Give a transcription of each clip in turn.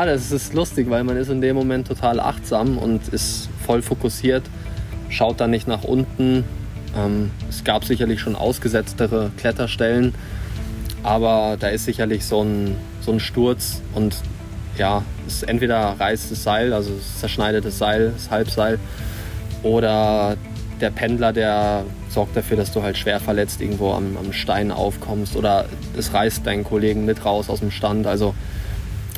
Ja, das ist lustig, weil man ist in dem Moment total achtsam und ist voll fokussiert, schaut dann nicht nach unten. Ähm, es gab sicherlich schon ausgesetztere Kletterstellen, aber da ist sicherlich so ein, so ein Sturz und ja, es entweder reißt das Seil, also es zerschneidet das Seil, das Halbseil, oder der Pendler, der sorgt dafür, dass du halt schwer verletzt irgendwo am, am Stein aufkommst oder es reißt deinen Kollegen mit raus aus dem Stand. Also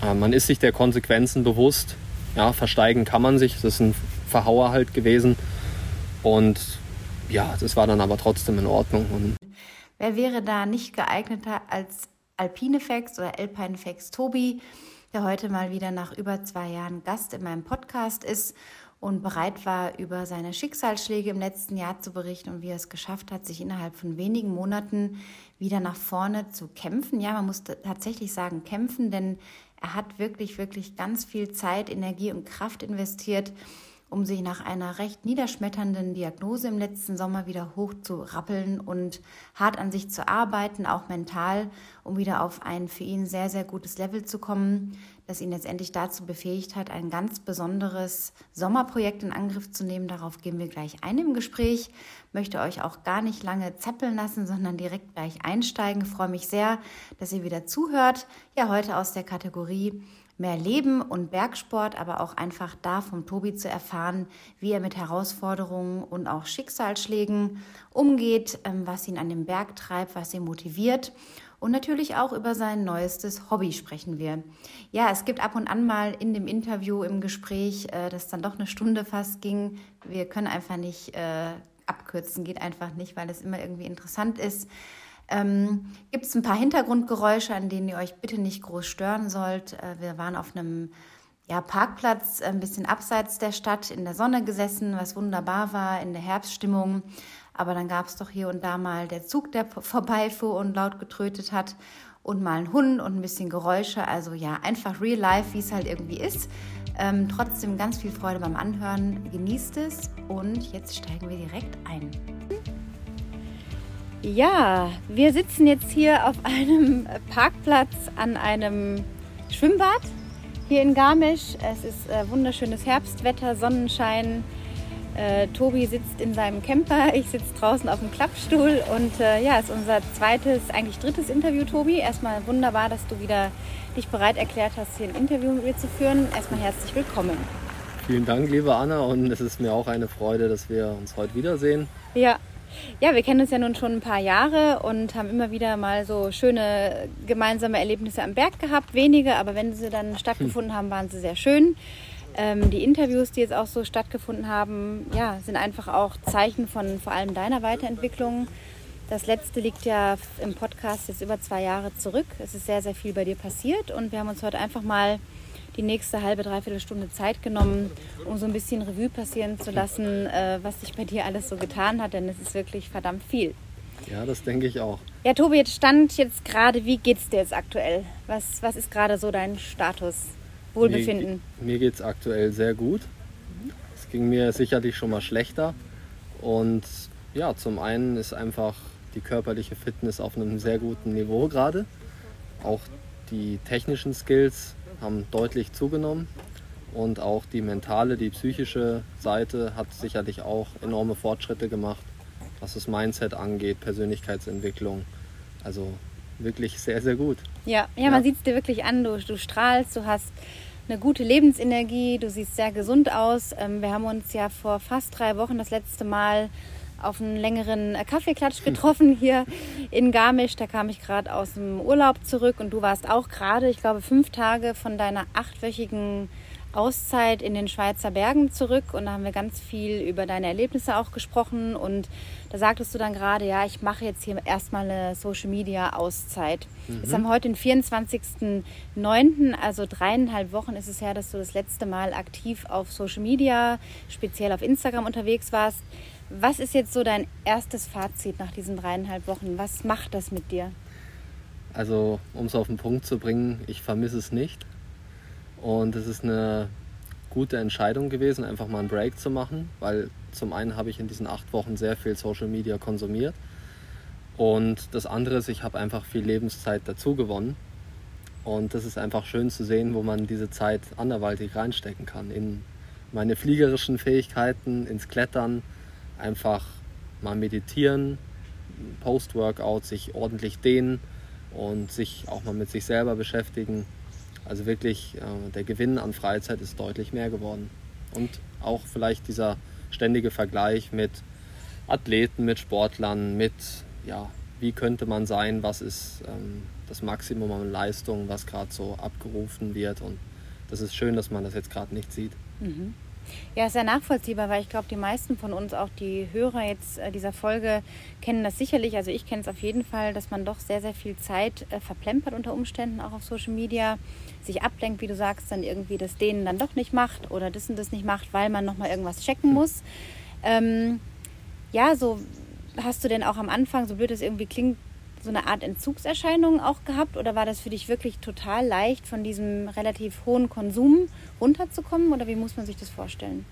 äh, man ist sich der Konsequenzen bewusst. Ja, versteigen kann man sich. Das ist ein Verhauer halt gewesen. Und ja, das war dann aber trotzdem in Ordnung. Und Wer wäre da nicht geeigneter als Alpinefex oder Alpinefex Tobi, der heute mal wieder nach über zwei Jahren Gast in meinem Podcast ist und bereit war, über seine Schicksalsschläge im letzten Jahr zu berichten und wie er es geschafft hat, sich innerhalb von wenigen Monaten wieder nach vorne zu kämpfen. Ja, man muss tatsächlich sagen, kämpfen, denn er hat wirklich, wirklich ganz viel Zeit, Energie und Kraft investiert, um sich nach einer recht niederschmetternden Diagnose im letzten Sommer wieder hoch zu rappeln und hart an sich zu arbeiten, auch mental, um wieder auf ein für ihn sehr, sehr gutes Level zu kommen das ihn letztendlich dazu befähigt hat, ein ganz besonderes Sommerprojekt in Angriff zu nehmen. Darauf gehen wir gleich ein im Gespräch. Möchte euch auch gar nicht lange zappeln lassen, sondern direkt gleich einsteigen. Freue mich sehr, dass ihr wieder zuhört. Ja, heute aus der Kategorie mehr Leben und Bergsport, aber auch einfach da vom Tobi zu erfahren, wie er mit Herausforderungen und auch Schicksalsschlägen umgeht, ähm, was ihn an den Berg treibt, was ihn motiviert und natürlich auch über sein neuestes Hobby sprechen wir. Ja, es gibt ab und an mal in dem Interview, im Gespräch, äh, das dann doch eine Stunde fast ging. Wir können einfach nicht äh, abkürzen, geht einfach nicht, weil es immer irgendwie interessant ist. Ähm, gibt es ein paar Hintergrundgeräusche, an denen ihr euch bitte nicht groß stören sollt. Äh, wir waren auf einem ja, Parkplatz, ein bisschen abseits der Stadt, in der Sonne gesessen, was wunderbar war, in der Herbststimmung. Aber dann gab es doch hier und da mal der Zug, der vorbeifuhr und laut getrötet hat und mal ein Hund und ein bisschen Geräusche. Also ja, einfach real life, wie es halt irgendwie ist. Ähm, trotzdem ganz viel Freude beim Anhören. Genießt es und jetzt steigen wir direkt ein. Ja, wir sitzen jetzt hier auf einem Parkplatz an einem Schwimmbad hier in Garmisch. Es ist äh, wunderschönes Herbstwetter, Sonnenschein. Äh, Tobi sitzt in seinem Camper, ich sitze draußen auf dem Klappstuhl und äh, ja, ist unser zweites, eigentlich drittes Interview, Tobi. Erstmal wunderbar, dass du wieder dich bereit erklärt hast, hier ein Interview mit mir zu führen. Erstmal herzlich willkommen. Vielen Dank, liebe Anna, und es ist mir auch eine Freude, dass wir uns heute wiedersehen. Ja, ja, wir kennen uns ja nun schon ein paar Jahre und haben immer wieder mal so schöne gemeinsame Erlebnisse am Berg gehabt. Wenige, aber wenn sie dann stattgefunden haben, waren sie sehr schön. Ähm, die Interviews, die jetzt auch so stattgefunden haben, ja, sind einfach auch Zeichen von vor allem deiner Weiterentwicklung. Das letzte liegt ja im Podcast jetzt über zwei Jahre zurück. Es ist sehr, sehr viel bei dir passiert und wir haben uns heute einfach mal die nächste halbe, dreiviertel Stunde Zeit genommen, um so ein bisschen Revue passieren zu lassen, äh, was sich bei dir alles so getan hat, denn es ist wirklich verdammt viel. Ja, das denke ich auch. Ja, Tobi, jetzt stand jetzt gerade, wie geht es dir jetzt aktuell? Was, was ist gerade so dein Status? Wohlbefinden? Mir, mir geht es aktuell sehr gut. Es ging mir sicherlich schon mal schlechter. Und ja, zum einen ist einfach die körperliche Fitness auf einem sehr guten Niveau gerade. Auch die technischen Skills haben deutlich zugenommen. Und auch die mentale, die psychische Seite hat sicherlich auch enorme Fortschritte gemacht, was das Mindset angeht, Persönlichkeitsentwicklung. Also wirklich sehr, sehr gut. Ja, ja, man sieht es dir wirklich an. Du, du strahlst, du hast eine gute Lebensenergie, du siehst sehr gesund aus. Ähm, wir haben uns ja vor fast drei Wochen das letzte Mal auf einen längeren Kaffeeklatsch getroffen hier in Garmisch. Da kam ich gerade aus dem Urlaub zurück und du warst auch gerade, ich glaube, fünf Tage von deiner achtwöchigen Auszeit in den Schweizer Bergen zurück und da haben wir ganz viel über deine Erlebnisse auch gesprochen und da sagtest du dann gerade, ja, ich mache jetzt hier erstmal eine Social Media Auszeit. Mhm. Jetzt haben wir heute den 24.09., also dreieinhalb Wochen ist es her, dass du das letzte Mal aktiv auf Social Media, speziell auf Instagram unterwegs warst. Was ist jetzt so dein erstes Fazit nach diesen dreieinhalb Wochen? Was macht das mit dir? Also, um es auf den Punkt zu bringen, ich vermisse es nicht. Und es ist eine gute Entscheidung gewesen, einfach mal einen Break zu machen, weil zum einen habe ich in diesen acht Wochen sehr viel Social Media konsumiert und das andere ist, ich habe einfach viel Lebenszeit dazu gewonnen. Und das ist einfach schön zu sehen, wo man diese Zeit anderweitig reinstecken kann. In meine fliegerischen Fähigkeiten, ins Klettern, einfach mal meditieren, Post-Workout, sich ordentlich dehnen und sich auch mal mit sich selber beschäftigen. Also wirklich, äh, der Gewinn an Freizeit ist deutlich mehr geworden. Und auch vielleicht dieser ständige Vergleich mit Athleten, mit Sportlern, mit, ja, wie könnte man sein, was ist ähm, das Maximum an Leistung, was gerade so abgerufen wird. Und das ist schön, dass man das jetzt gerade nicht sieht. Mhm. Ja, ist ja nachvollziehbar, weil ich glaube, die meisten von uns, auch die Hörer jetzt äh, dieser Folge, kennen das sicherlich. Also ich kenne es auf jeden Fall, dass man doch sehr, sehr viel Zeit äh, verplempert unter Umständen, auch auf Social Media, sich ablenkt, wie du sagst, dann irgendwie das denen dann doch nicht macht oder das und das nicht macht, weil man nochmal irgendwas checken muss. Ähm, ja, so hast du denn auch am Anfang, so blöd es irgendwie klingt, so eine Art Entzugserscheinung auch gehabt oder war das für dich wirklich total leicht, von diesem relativ hohen Konsum runterzukommen oder wie muss man sich das vorstellen?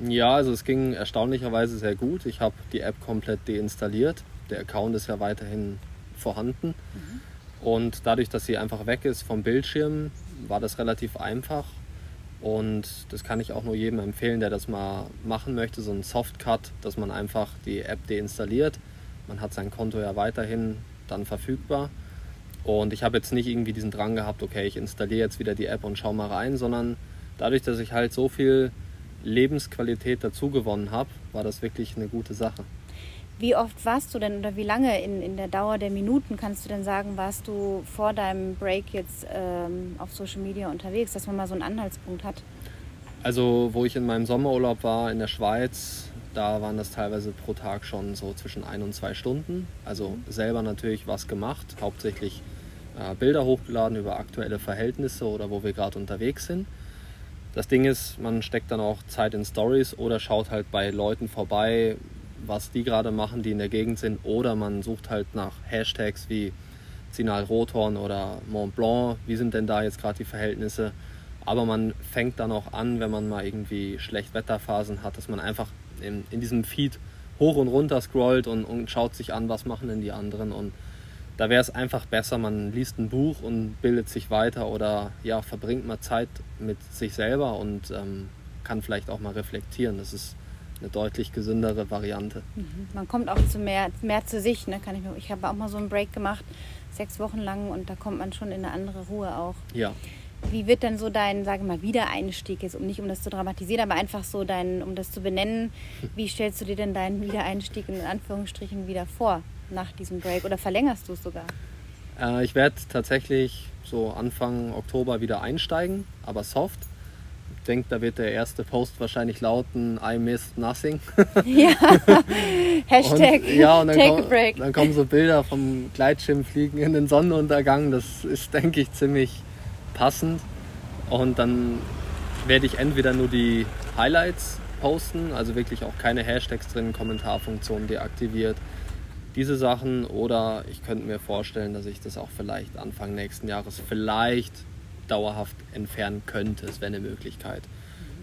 Ja, also es ging erstaunlicherweise sehr gut. Ich habe die App komplett deinstalliert. Der Account ist ja weiterhin vorhanden. Mhm. Und dadurch, dass sie einfach weg ist vom Bildschirm, war das relativ einfach. Und das kann ich auch nur jedem empfehlen, der das mal machen möchte, so ein Softcut, dass man einfach die App deinstalliert man hat sein Konto ja weiterhin dann verfügbar. Und ich habe jetzt nicht irgendwie diesen Drang gehabt, okay, ich installiere jetzt wieder die App und schaue mal rein, sondern dadurch, dass ich halt so viel Lebensqualität dazu gewonnen habe, war das wirklich eine gute Sache. Wie oft warst du denn oder wie lange in, in der Dauer der Minuten kannst du denn sagen, warst du vor deinem Break jetzt ähm, auf Social Media unterwegs, dass man mal so einen Anhaltspunkt hat? Also, wo ich in meinem Sommerurlaub war in der Schweiz, da waren das teilweise pro Tag schon so zwischen ein und zwei Stunden. Also selber natürlich was gemacht, hauptsächlich äh, Bilder hochgeladen über aktuelle Verhältnisse oder wo wir gerade unterwegs sind. Das Ding ist, man steckt dann auch Zeit in Stories oder schaut halt bei Leuten vorbei, was die gerade machen, die in der Gegend sind. Oder man sucht halt nach Hashtags wie Sinal Rothorn oder Mont Blanc. Wie sind denn da jetzt gerade die Verhältnisse? Aber man fängt dann auch an, wenn man mal irgendwie Schlechtwetterphasen hat, dass man einfach in, in diesem Feed hoch und runter scrollt und, und schaut sich an, was machen denn die anderen. Und da wäre es einfach besser, man liest ein Buch und bildet sich weiter oder ja, verbringt mal Zeit mit sich selber und ähm, kann vielleicht auch mal reflektieren. Das ist eine deutlich gesündere Variante. Mhm. Man kommt auch zu mehr, mehr zu sich. Ne? Kann ich ich habe auch mal so einen Break gemacht, sechs Wochen lang, und da kommt man schon in eine andere Ruhe auch. Ja. Wie wird denn so dein, sage mal, Wiedereinstieg jetzt, um nicht um das zu dramatisieren, aber einfach so dein, um das zu benennen, wie stellst du dir denn deinen Wiedereinstieg in Anführungsstrichen wieder vor nach diesem Break oder verlängerst du es sogar? Äh, ich werde tatsächlich so Anfang Oktober wieder einsteigen, aber soft. Ich denke, da wird der erste Post wahrscheinlich lauten, I missed nothing. Ja, Hashtag und, ja, und dann take komm, a break. Dann kommen so Bilder vom Gleitschirmfliegen in den Sonnenuntergang. Das ist, denke ich, ziemlich passend. Und dann werde ich entweder nur die Highlights posten, also wirklich auch keine Hashtags drin, Kommentarfunktion deaktiviert, diese Sachen. Oder ich könnte mir vorstellen, dass ich das auch vielleicht Anfang nächsten Jahres vielleicht dauerhaft entfernen könnte. Es wäre eine Möglichkeit.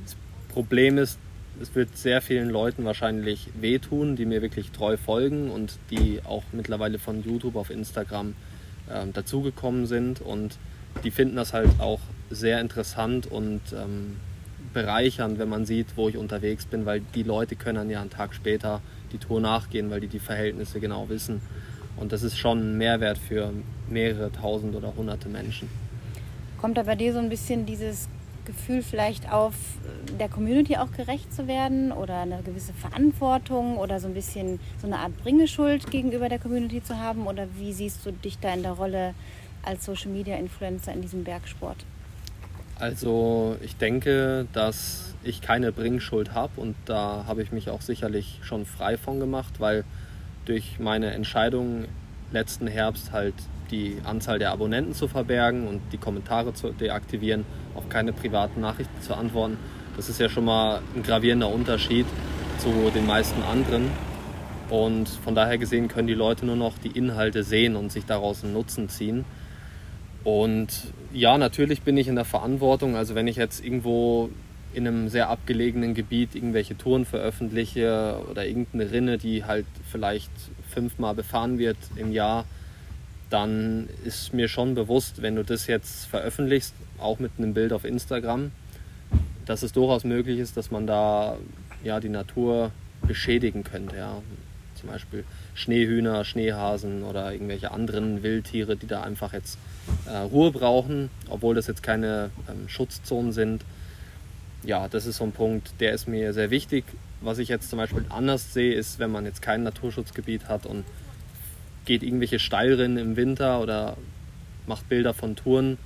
Das Problem ist, es wird sehr vielen Leuten wahrscheinlich wehtun, die mir wirklich treu folgen und die auch mittlerweile von YouTube auf Instagram äh, dazugekommen sind. Und die finden das halt auch sehr interessant und ähm, bereichernd, wenn man sieht, wo ich unterwegs bin, weil die Leute können dann ja einen Tag später die Tour nachgehen, weil die die Verhältnisse genau wissen. Und das ist schon ein Mehrwert für mehrere tausend oder hunderte Menschen. Kommt da bei dir so ein bisschen dieses Gefühl vielleicht auf, der Community auch gerecht zu werden oder eine gewisse Verantwortung oder so ein bisschen so eine Art Bringeschuld gegenüber der Community zu haben? Oder wie siehst du dich da in der Rolle als Social Media Influencer in diesem Bergsport? Also ich denke, dass ich keine Bringschuld habe und da habe ich mich auch sicherlich schon frei von gemacht, weil durch meine Entscheidung letzten Herbst halt die Anzahl der Abonnenten zu verbergen und die Kommentare zu deaktivieren, auf keine privaten Nachrichten zu antworten. Das ist ja schon mal ein gravierender Unterschied zu den meisten anderen. Und von daher gesehen können die Leute nur noch die Inhalte sehen und sich daraus einen Nutzen ziehen. Und ja, natürlich bin ich in der Verantwortung. Also wenn ich jetzt irgendwo in einem sehr abgelegenen Gebiet irgendwelche Touren veröffentliche oder irgendeine Rinne, die halt vielleicht fünfmal befahren wird im Jahr, dann ist mir schon bewusst, wenn du das jetzt veröffentlichst, auch mit einem Bild auf Instagram, dass es durchaus möglich ist, dass man da ja, die Natur beschädigen könnte. Ja. Zum Beispiel Schneehühner, Schneehasen oder irgendwelche anderen Wildtiere, die da einfach jetzt äh, Ruhe brauchen, obwohl das jetzt keine ähm, Schutzzonen sind. Ja, das ist so ein Punkt, der ist mir sehr wichtig. Was ich jetzt zum Beispiel anders sehe, ist, wenn man jetzt kein Naturschutzgebiet hat und geht irgendwelche Steilrinnen im Winter oder macht Bilder von Touren,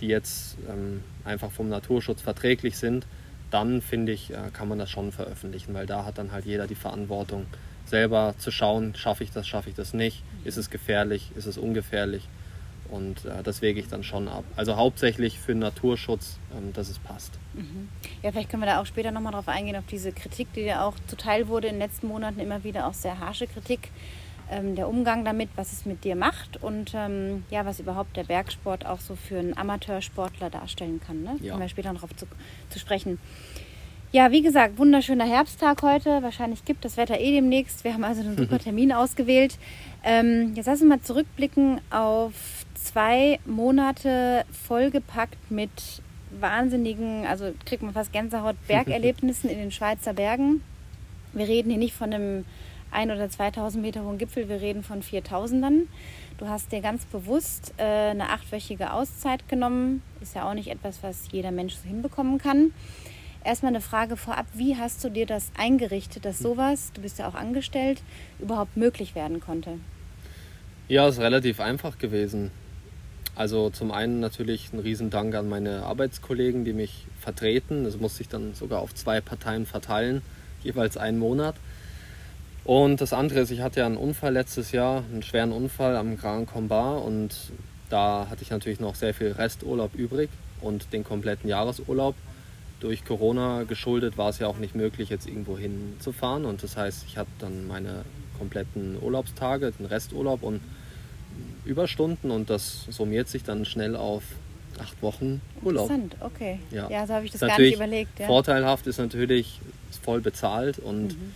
die jetzt ähm, einfach vom Naturschutz verträglich sind, dann finde ich, äh, kann man das schon veröffentlichen, weil da hat dann halt jeder die Verantwortung, selber zu schauen, schaffe ich das, schaffe ich das nicht, ist es gefährlich, ist es ungefährlich und äh, das wege ich dann schon ab. Also hauptsächlich für Naturschutz, ähm, dass es passt. Mhm. Ja, vielleicht können wir da auch später nochmal drauf eingehen, auf diese Kritik, die ja auch zuteil wurde in den letzten Monaten, immer wieder auch sehr harsche Kritik ähm, der Umgang damit, was es mit dir macht und ähm, ja, was überhaupt der Bergsport auch so für einen Amateursportler darstellen kann. Ne? Ja. Kommen wir später darauf zu, zu sprechen. Ja, wie gesagt, wunderschöner Herbsttag heute. Wahrscheinlich gibt das Wetter eh demnächst. Wir haben also einen super Termin ausgewählt. Ähm, jetzt lassen wir mal zurückblicken auf zwei Monate vollgepackt mit wahnsinnigen, also kriegt man fast Gänsehaut, Bergerlebnissen in den Schweizer Bergen. Wir reden hier nicht von einem ein oder 2000 Meter hohen Gipfel, wir reden von 4000ern. Du hast dir ganz bewusst äh, eine achtwöchige Auszeit genommen. Ist ja auch nicht etwas, was jeder Mensch so hinbekommen kann. Erstmal eine Frage vorab, wie hast du dir das eingerichtet, dass sowas, du bist ja auch angestellt, überhaupt möglich werden konnte? Ja, es ist relativ einfach gewesen. Also zum einen natürlich ein Riesendank an meine Arbeitskollegen, die mich vertreten. Das musste ich dann sogar auf zwei Parteien verteilen, jeweils einen Monat. Und das andere ist, ich hatte ja einen Unfall letztes Jahr, einen schweren Unfall am Grand Combat und da hatte ich natürlich noch sehr viel Resturlaub übrig und den kompletten Jahresurlaub. Durch Corona geschuldet war es ja auch nicht möglich, jetzt irgendwo hinzufahren und das heißt, ich hatte dann meine kompletten Urlaubstage, den Resturlaub und Überstunden und das summiert sich dann schnell auf acht Wochen Urlaub. Interessant, okay. Ja, ja so habe ich das gar nicht überlegt. Ja. Vorteilhaft ist natürlich voll bezahlt und mhm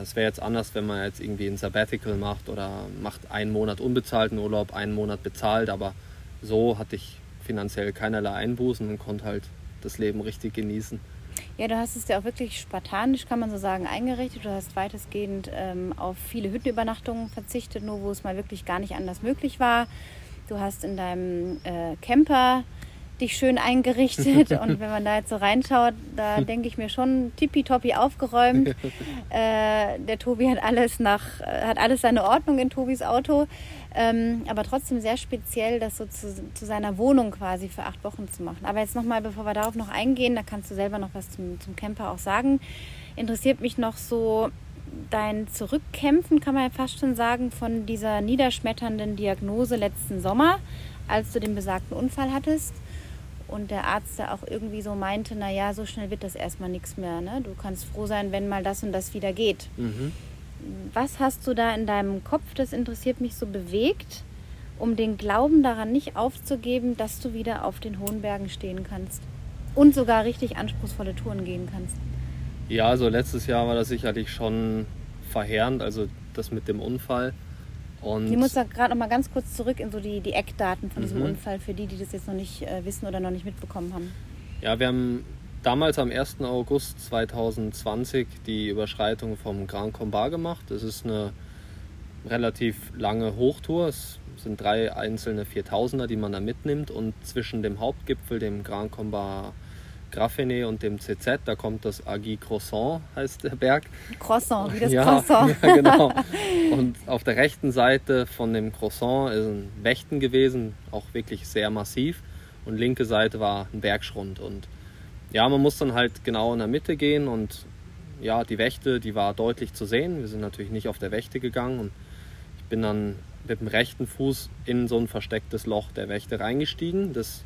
es wäre jetzt anders, wenn man jetzt irgendwie ein Sabbatical macht oder macht einen Monat unbezahlten Urlaub, einen Monat bezahlt, aber so hatte ich finanziell keinerlei Einbußen und konnte halt das Leben richtig genießen. Ja, du hast es ja auch wirklich spartanisch, kann man so sagen, eingerichtet. Du hast weitestgehend ähm, auf viele Hüttenübernachtungen verzichtet, nur wo es mal wirklich gar nicht anders möglich war. Du hast in deinem äh, Camper dich schön eingerichtet. Und wenn man da jetzt so reinschaut, da denke ich mir schon tippitoppi aufgeräumt. Äh, der Tobi hat alles nach, hat alles seine Ordnung in Tobis Auto. Ähm, aber trotzdem sehr speziell, das so zu, zu, seiner Wohnung quasi für acht Wochen zu machen. Aber jetzt nochmal, bevor wir darauf noch eingehen, da kannst du selber noch was zum, zum Camper auch sagen. Interessiert mich noch so dein Zurückkämpfen, kann man ja fast schon sagen, von dieser niederschmetternden Diagnose letzten Sommer, als du den besagten Unfall hattest und der Arzt da auch irgendwie so meinte, naja, so schnell wird das erstmal nichts mehr. Ne? Du kannst froh sein, wenn mal das und das wieder geht. Mhm. Was hast du da in deinem Kopf, das interessiert mich so bewegt, um den Glauben daran nicht aufzugeben, dass du wieder auf den hohen Bergen stehen kannst und sogar richtig anspruchsvolle Touren gehen kannst? Ja, also letztes Jahr war das sicherlich schon verheerend, also das mit dem Unfall. Und ich muss da gerade noch mal ganz kurz zurück in so die, die Eckdaten von diesem mhm. Unfall für die, die das jetzt noch nicht äh, wissen oder noch nicht mitbekommen haben. Ja, wir haben damals am 1. August 2020 die Überschreitung vom Grand Combat gemacht. Das ist eine relativ lange Hochtour. Es sind drei einzelne 4000er, die man da mitnimmt und zwischen dem Hauptgipfel, dem Grand Combat Graffene und dem CZ, da kommt das Agi Croissant, heißt der Berg. Croissant, wie das ja, Croissant. Ja, genau. Und auf der rechten Seite von dem Croissant ist ein Wächten gewesen, auch wirklich sehr massiv. Und linke Seite war ein Bergschrund. Und ja, man muss dann halt genau in der Mitte gehen und ja, die Wächte, die war deutlich zu sehen. Wir sind natürlich nicht auf der Wächte gegangen und ich bin dann mit dem rechten Fuß in so ein verstecktes Loch der Wächte reingestiegen. Das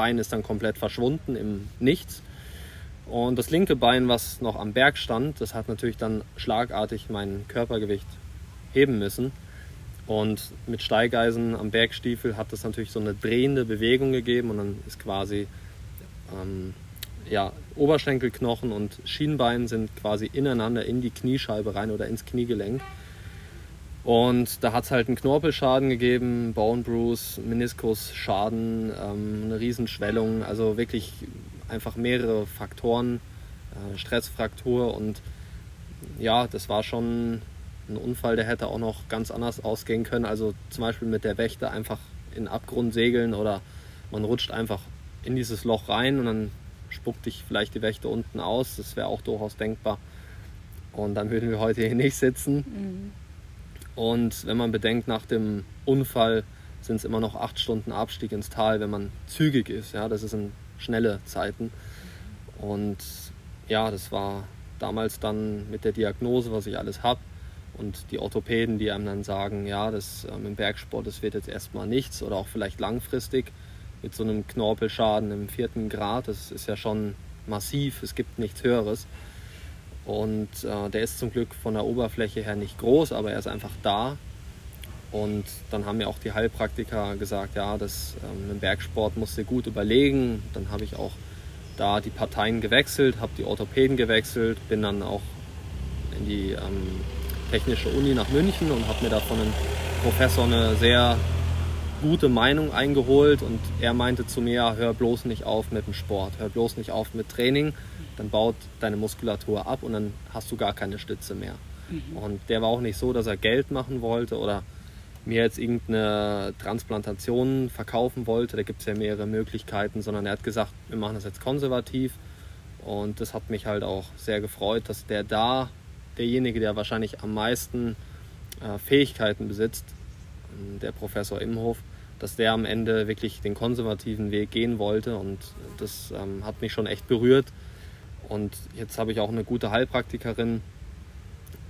Bein ist dann komplett verschwunden im Nichts. Und das linke Bein, was noch am Berg stand, das hat natürlich dann schlagartig mein Körpergewicht heben müssen. Und mit Steigeisen am Bergstiefel hat das natürlich so eine drehende Bewegung gegeben und dann ist quasi ähm, ja, Oberschenkelknochen und Schienbein sind quasi ineinander in die Kniescheibe rein oder ins Kniegelenk. Und da hat es halt einen Knorpelschaden gegeben, Bone Bruise, Meniskusschaden, ähm, eine Riesenschwellung, also wirklich einfach mehrere Faktoren, äh, Stressfraktur und ja, das war schon ein Unfall, der hätte auch noch ganz anders ausgehen können. Also zum Beispiel mit der Wächte einfach in Abgrund segeln oder man rutscht einfach in dieses Loch rein und dann spuckt dich vielleicht die Wächte unten aus. Das wäre auch durchaus denkbar. Und dann würden wir heute hier nicht sitzen. Mhm. Und wenn man bedenkt, nach dem Unfall sind es immer noch acht Stunden Abstieg ins Tal, wenn man zügig ist. Ja, das sind schnelle Zeiten. Und ja, das war damals dann mit der Diagnose, was ich alles habe. Und die Orthopäden, die einem dann sagen, ja, das ähm, im Bergsport, das wird jetzt erstmal nichts oder auch vielleicht langfristig mit so einem Knorpelschaden im vierten Grad. Das ist ja schon massiv, es gibt nichts Höheres. Und äh, der ist zum Glück von der Oberfläche her nicht groß, aber er ist einfach da. Und dann haben mir auch die Heilpraktiker gesagt, ja, das ähm, im Bergsport musst du gut überlegen. Dann habe ich auch da die Parteien gewechselt, habe die Orthopäden gewechselt, bin dann auch in die ähm, Technische Uni nach München und habe mir da von einem Professor eine sehr gute Meinung eingeholt und er meinte zu mir, hör bloß nicht auf mit dem Sport, hör bloß nicht auf mit Training, dann baut deine Muskulatur ab und dann hast du gar keine Stütze mehr. Mhm. Und der war auch nicht so, dass er Geld machen wollte oder mir jetzt irgendeine Transplantation verkaufen wollte. Da gibt es ja mehrere Möglichkeiten, sondern er hat gesagt, wir machen das jetzt konservativ. Und das hat mich halt auch sehr gefreut, dass der da, derjenige, der wahrscheinlich am meisten äh, Fähigkeiten besitzt, der Professor Imhof, dass der am Ende wirklich den konservativen Weg gehen wollte und das ähm, hat mich schon echt berührt. Und jetzt habe ich auch eine gute Heilpraktikerin,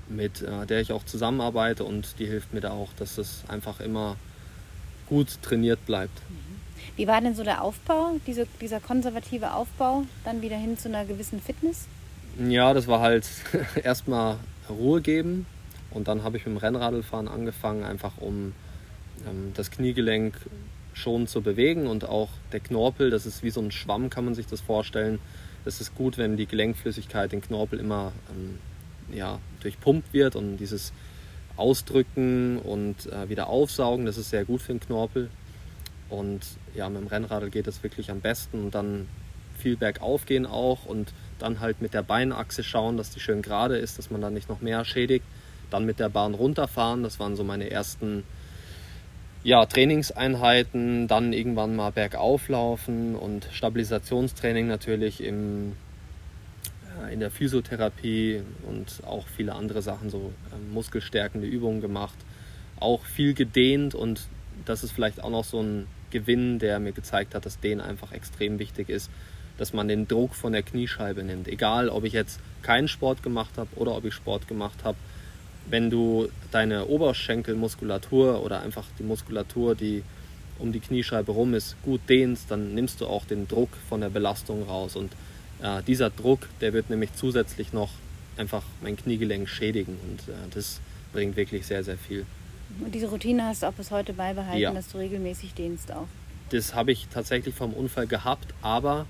mit äh, der ich auch zusammenarbeite und die hilft mir da auch, dass es einfach immer gut trainiert bleibt. Mhm. Wie war denn so der Aufbau, diese, dieser konservative Aufbau, dann wieder hin zu einer gewissen Fitness? Ja, das war halt erstmal Ruhe geben und dann habe ich mit dem Rennradlfahren angefangen, einfach um ähm, das Kniegelenk schon zu bewegen und auch der Knorpel, das ist wie so ein Schwamm, kann man sich das vorstellen. Das ist gut, wenn die Gelenkflüssigkeit den Knorpel immer ähm, ja, durchpumpt wird und dieses Ausdrücken und äh, wieder aufsaugen, das ist sehr gut für den Knorpel. Und ja, mit dem Rennradl geht das wirklich am besten und dann viel bergauf gehen auch und dann halt mit der Beinachse schauen, dass die schön gerade ist, dass man dann nicht noch mehr schädigt. Dann mit der Bahn runterfahren, das waren so meine ersten ja, Trainingseinheiten, dann irgendwann mal bergauf laufen und Stabilisationstraining natürlich im, äh, in der Physiotherapie und auch viele andere Sachen, so äh, muskelstärkende Übungen gemacht. Auch viel gedehnt und das ist vielleicht auch noch so ein Gewinn, der mir gezeigt hat, dass Dehnen einfach extrem wichtig ist, dass man den Druck von der Kniescheibe nimmt. Egal, ob ich jetzt keinen Sport gemacht habe oder ob ich Sport gemacht habe, wenn du deine Oberschenkelmuskulatur oder einfach die Muskulatur, die um die Kniescheibe rum ist, gut dehnst, dann nimmst du auch den Druck von der Belastung raus. Und äh, dieser Druck, der wird nämlich zusätzlich noch einfach mein Kniegelenk schädigen. Und äh, das bringt wirklich sehr, sehr viel. Und diese Routine hast du auch bis heute beibehalten, ja. dass du regelmäßig dehnst auch? Das habe ich tatsächlich vom Unfall gehabt, aber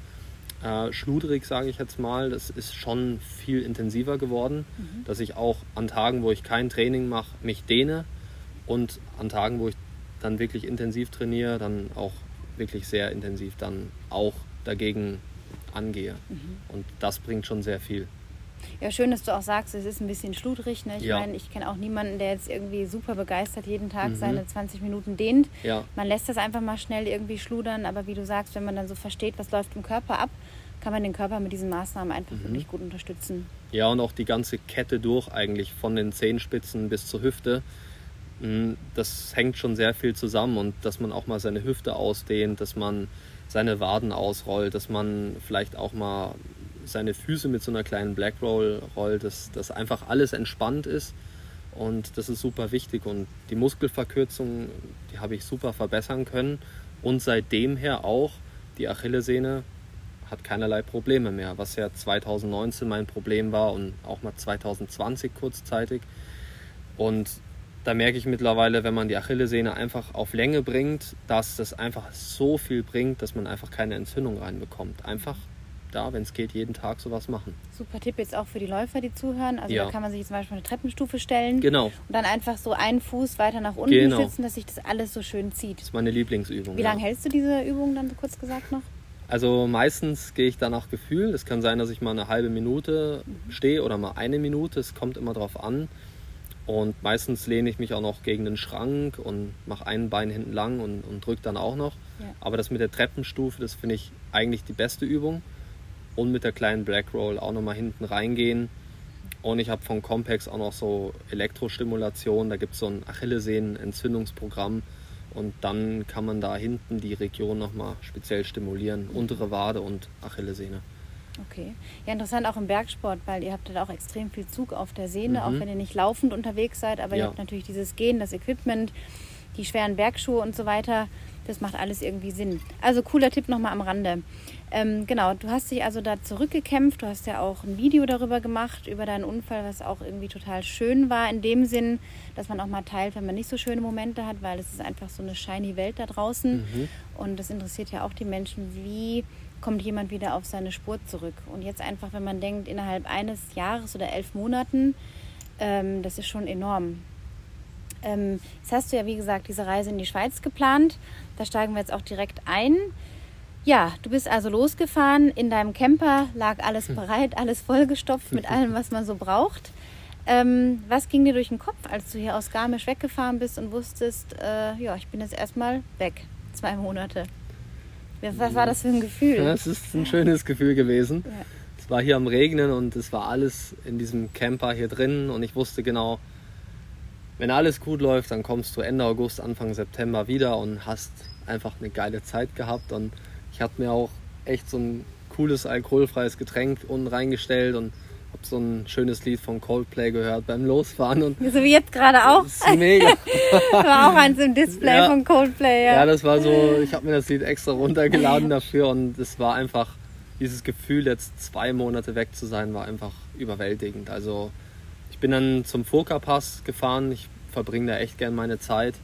äh, schludrig, sage ich jetzt mal. Das ist schon viel intensiver geworden, mhm. dass ich auch an Tagen, wo ich kein Training mache, mich dehne und an Tagen, wo ich dann wirklich intensiv trainiere, dann auch wirklich sehr intensiv dann auch dagegen angehe. Mhm. Und das bringt schon sehr viel. Ja, schön, dass du auch sagst, es ist ein bisschen schludrig. Ne? Ich ja. meine, ich kenne auch niemanden, der jetzt irgendwie super begeistert jeden Tag mhm. seine 20 Minuten dehnt. Ja. Man lässt das einfach mal schnell irgendwie schludern, aber wie du sagst, wenn man dann so versteht, was läuft im Körper ab, kann man den Körper mit diesen Maßnahmen einfach mhm. wirklich gut unterstützen. Ja, und auch die ganze Kette durch eigentlich, von den Zehenspitzen bis zur Hüfte. Mhm, das hängt schon sehr viel zusammen und dass man auch mal seine Hüfte ausdehnt, dass man seine Waden ausrollt, dass man vielleicht auch mal seine Füße mit so einer kleinen Black Roll rollt, dass das einfach alles entspannt ist. Und das ist super wichtig. Und die Muskelverkürzung, die habe ich super verbessern können. Und seitdem her auch die Achillessehne hat keinerlei Probleme mehr, was ja 2019 mein Problem war und auch mal 2020 kurzzeitig. Und da merke ich mittlerweile, wenn man die Achillessehne einfach auf Länge bringt, dass das einfach so viel bringt, dass man einfach keine Entzündung reinbekommt. Einfach da, wenn es geht, jeden Tag sowas machen. Super Tipp jetzt auch für die Läufer, die zuhören. Also Ja. da kann man sich zum Beispiel eine Treppenstufe stellen Genau, und dann einfach so einen Fuß weiter nach unten Genau. sitzen, dass sich das alles so schön zieht. das ist meine Lieblingsübung. Wie ja. lange hältst du diese Übung dann kurz gesagt noch? Also meistens gehe ich da nach Gefühl. Es kann sein, dass ich mal eine halbe Minute stehe oder mal eine Minute. Es kommt immer drauf an. Und meistens lehne ich mich auch noch gegen den Schrank und mache ein Bein hinten lang und, und drücke dann auch noch. Ja. Aber das mit der Treppenstufe, das finde ich eigentlich die beste Übung. Und mit der kleinen Black Roll auch nochmal hinten reingehen. Und ich habe von Compex auch noch so Elektrostimulation. Da gibt es so ein Achillessehnen-Entzündungsprogramm. Und dann kann man da hinten die Region nochmal speziell stimulieren. Untere Wade und Achillessehne. Okay. Ja, interessant auch im Bergsport, weil ihr habt ja auch extrem viel Zug auf der Sehne, Mhm. auch wenn ihr nicht laufend unterwegs seid, aber ihr Ja. habt natürlich dieses Gehen, das Equipment, die schweren Bergschuhe und so weiter. Das macht alles irgendwie Sinn. Also cooler Tipp nochmal am Rande. Ähm, genau, du hast dich also da zurückgekämpft. Du hast ja auch ein Video darüber gemacht, über deinen Unfall, was auch irgendwie total schön war, in dem Sinn, dass man auch mal teilt, wenn man nicht so schöne Momente hat, weil es ist einfach so eine shiny Welt da draußen. Mhm. Und das interessiert ja auch die Menschen, wie kommt jemand wieder auf seine Spur zurück. Und jetzt einfach, wenn man denkt, innerhalb eines Jahres oder elf Monaten, ähm, das ist schon enorm. Ähm, jetzt hast du ja, wie gesagt, diese Reise in die Schweiz geplant. Da steigen wir jetzt auch direkt ein. Ja, du bist also losgefahren. In deinem Camper lag alles bereit, alles vollgestopft mit allem, was man so braucht. Ähm, was ging dir durch den Kopf, als du hier aus Garmisch weggefahren bist und wusstest, äh, ja, ich bin jetzt erstmal weg, zwei Monate? Was war das für ein Gefühl? Ja, es ist ein schönes Gefühl gewesen. Ja. Es war hier am Regnen und es war alles in diesem Camper hier drin und ich wusste genau, wenn alles gut läuft, dann kommst du Ende August, Anfang September wieder und hast einfach eine geile Zeit gehabt und ich hatte mir auch echt so ein cooles alkoholfreies Getränk unten reingestellt und habe so ein schönes Lied von Coldplay gehört beim Losfahren und So wie jetzt gerade auch. das ist mega. War auch eins im Display Ja. von Coldplay. Ja, Ja. das war so, ich habe mir das Lied extra runtergeladen dafür und es war einfach, dieses Gefühl, jetzt zwei Monate weg zu sein, war einfach überwältigend. Also ich bin dann zum Furka-Pass gefahren, ich verbringe da echt gern meine Zeit.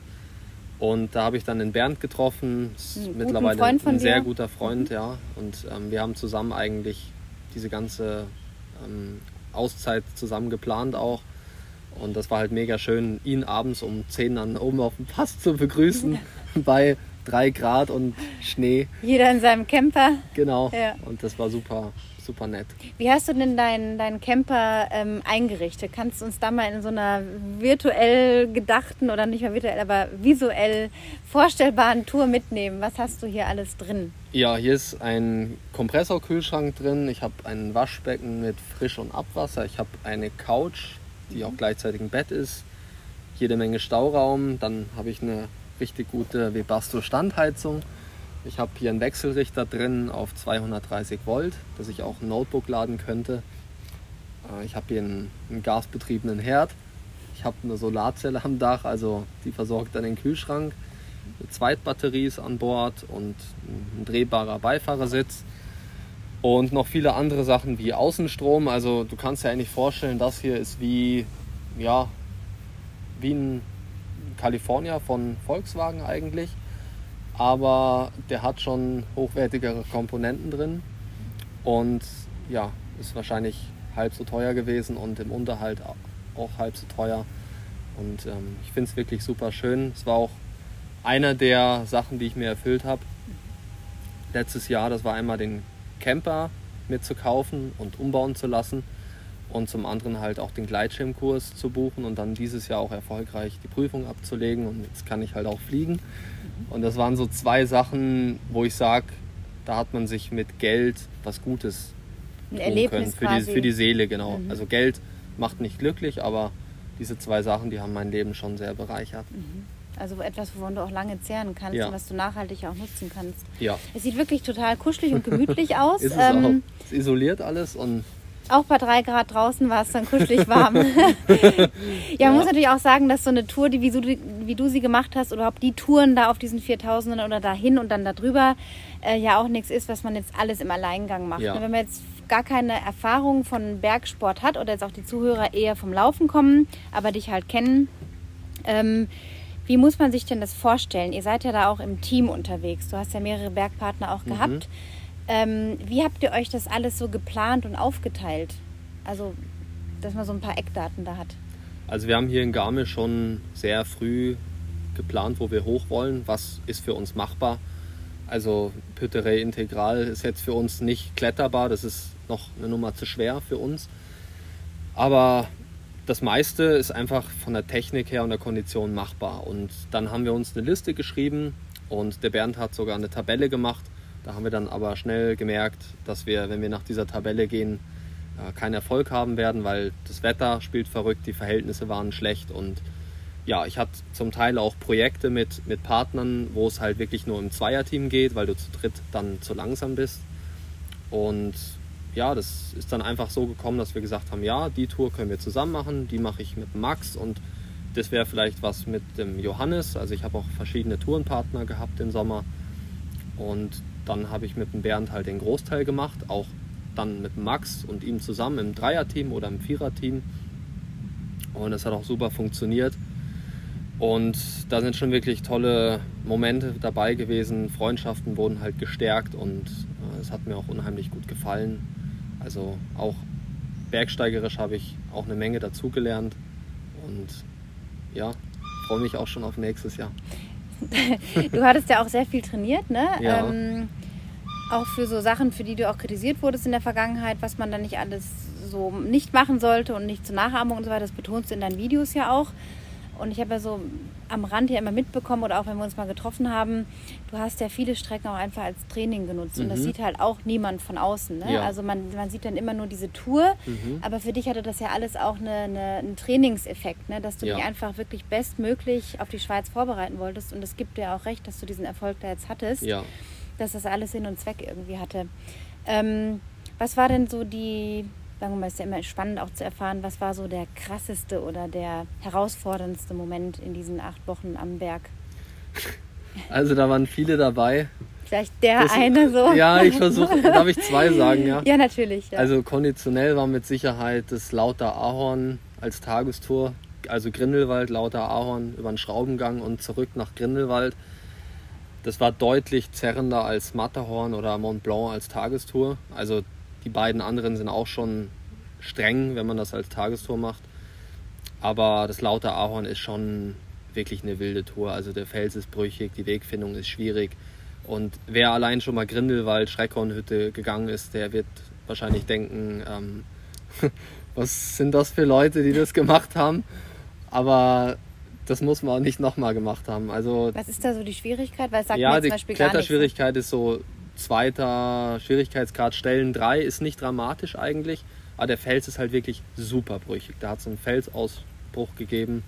Und da habe ich dann den Bernd getroffen, ist Einen mittlerweile ein sehr dir. guter Freund, ja. Und ähm, wir haben zusammen eigentlich diese ganze ähm, Auszeit zusammen geplant auch. Und das war halt mega schön, ihn abends um 10 dann oben auf dem Pass zu begrüßen bei 3 Grad und Schnee. Jeder in seinem Camper. Genau. Ja. Und das war super, super nett. Wie hast du denn deinen deinen Camper ähm, eingerichtet? Kannst du uns da mal in so einer virtuell gedachten oder nicht mal virtuell, aber visuell vorstellbaren Tour mitnehmen? Was hast du hier alles drin? Ja, hier ist ein Kompressorkühlschrank drin. Ich habe ein Waschbecken mit Frisch- und Abwasser. Ich habe eine Couch, die auch gleichzeitig ein Bett ist. Jede Menge Stauraum. Dann habe ich eine richtig gute Webasto Standheizung. Ich habe hier einen Wechselrichter drin auf 230 Volt, dass ich auch ein Notebook laden könnte. Äh, Ich habe hier einen, einen gasbetriebenen Herd. Ich habe eine Solarzelle am Dach, also die versorgt dann den Kühlschrank. Eine Zweitbatterie ist an Bord und ein drehbarer Beifahrersitz. Und noch viele andere Sachen wie Außenstrom. Also du kannst dir eigentlich vorstellen, das hier ist wie, ja, wie ein California von Volkswagen eigentlich. Aber der hat schon hochwertigere Komponenten drin. Und ja, ist wahrscheinlich halb so teuer gewesen und im Unterhalt auch halb so teuer. Und ähm, ich finde es wirklich super schön. Es war auch einer der Sachen, die ich mir erfüllt habe. Letztes Jahr, das war einmal den Camper mitzukaufen und umbauen zu lassen und zum anderen halt auch den Gleitschirmkurs zu buchen und dann dieses Jahr auch erfolgreich die Prüfung abzulegen und jetzt kann ich halt auch fliegen. Und das waren so zwei Sachen, wo ich sage, da hat man sich mit Geld was Gutes Ein Erlebnis können. Für die, für die Seele, genau. Mhm. Also Geld macht nicht glücklich, aber diese zwei Sachen, die haben mein Leben schon sehr bereichert. Also etwas, wovon du auch lange zehren kannst Ja. und was du nachhaltig auch nutzen kannst. Ja, Es sieht wirklich total kuschelig und gemütlich aus. ist es Ähm, auch. Es isoliert alles und Auch bei drei Grad draußen war es dann kuschelig warm. ja, man muss natürlich auch sagen, dass so eine Tour, die, wie, du, wie du sie gemacht hast, oder überhaupt die Touren da auf diesen 4000 oder dahin und dann da drüber, äh, ja auch nichts ist, was man jetzt alles im Alleingang macht. Ja. Wenn man jetzt gar keine Erfahrung von Bergsport hat oder jetzt auch die Zuhörer eher vom Laufen kommen, aber dich halt kennen, ähm, wie muss man sich denn das vorstellen? Ihr seid ja da auch im Team unterwegs. Du hast ja mehrere Bergpartner auch gehabt. Ähm, wie habt ihr euch das alles so geplant und aufgeteilt? Also, dass man so ein paar Eckdaten da hat. Also wir haben hier in Garmisch schon sehr früh geplant, wo wir hoch wollen, was ist für uns machbar. Also Pütterey Integral ist jetzt für uns nicht kletterbar, das ist noch eine Nummer zu schwer für uns. Aber das meiste ist einfach von der Technik her und der Kondition machbar. Und dann haben wir uns eine Liste geschrieben und der Bernd hat sogar eine Tabelle gemacht. Da haben wir dann aber schnell gemerkt, dass wir, wenn wir nach dieser Tabelle gehen, äh, keinen Erfolg haben werden, weil das Wetter spielt verrückt, die Verhältnisse waren schlecht und ja, ich hatte zum Teil auch Projekte mit, mit Partnern, wo es halt wirklich nur im Zweierteam geht, weil du zu dritt dann zu langsam bist. Und ja, das ist dann einfach so gekommen, dass wir gesagt haben, ja, die Tour können wir zusammen machen, die mache ich mit Max und das wäre vielleicht was mit dem Johannes. Also ich habe auch verschiedene Tourenpartner gehabt im Sommer. Und dann habe ich mit dem Bernd halt den Großteil gemacht, auch dann mit Max und ihm zusammen im Dreierteam oder im Viererteam. Und das hat auch super funktioniert. Und da sind schon wirklich tolle Momente dabei gewesen. Freundschaften wurden halt gestärkt und äh, es hat mir auch unheimlich gut gefallen. Also auch bergsteigerisch habe ich auch eine Menge dazugelernt und ja, freue mich auch schon auf nächstes Jahr. du hattest ja auch sehr viel trainiert, ne? Ja. Ähm, auch für so Sachen, für die du auch kritisiert wurdest in der Vergangenheit, was man dann nicht alles so nicht machen sollte und nicht zur Nachahmung und so weiter. Das betonst du in deinen Videos ja auch. Und ich habe ja so am Rand hier immer mitbekommen oder auch wenn wir uns mal getroffen haben, du hast ja viele Strecken auch einfach als Training genutzt. Und das Mhm. sieht halt auch niemand von außen. Ne? Ja. Also man, man sieht dann immer nur diese Tour, Mhm. aber für dich hatte das ja alles auch eine, eine, einen Trainingseffekt, ne? dass du Ja. dich einfach wirklich bestmöglich auf die Schweiz vorbereiten wolltest. Und es gibt dir auch recht, dass du diesen Erfolg da jetzt hattest Ja, dass das alles Sinn und Zweck irgendwie hatte. Ähm, was war denn so die, sagen wir mal, ist ja immer spannend auch zu erfahren, was war so der krasseste oder der herausforderndste Moment in diesen acht Wochen am Berg? also da waren viele dabei. Vielleicht der Das- eine so? Ja, ich versuche, darf ich zwei sagen, ja? Ja, natürlich. Ja. Also konditionell war mit Sicherheit das Lauter Ahorn als Tagestour, also Grindelwald, Lauter Ahorn über den Schraubengang und zurück nach Grindelwald. Das war deutlich zerrender als Matterhorn oder Mont Blanc als Tagestour. Also die beiden anderen sind auch schon streng, wenn man das als Tagestour macht. Aber das Lauter Ahorn ist schon wirklich eine wilde Tour. Also der Fels ist brüchig, die Wegfindung ist schwierig. Und wer allein schon mal Grindelwald, Schreckhornhütte gegangen ist, der wird wahrscheinlich denken, ähm, was sind das für Leute, die das gemacht haben? Aber das muss man auch nicht nochmal gemacht haben. Also was ist da so die Schwierigkeit? Weil es sagt ja, die zum Beispiel nichts. Kletterschwierigkeit ist so zweiter Schwierigkeitsgrad Stellen 3 ist nicht dramatisch eigentlich, aber der Fels ist halt wirklich super brüchig. Da hat es einen Felsausbruch gegeben.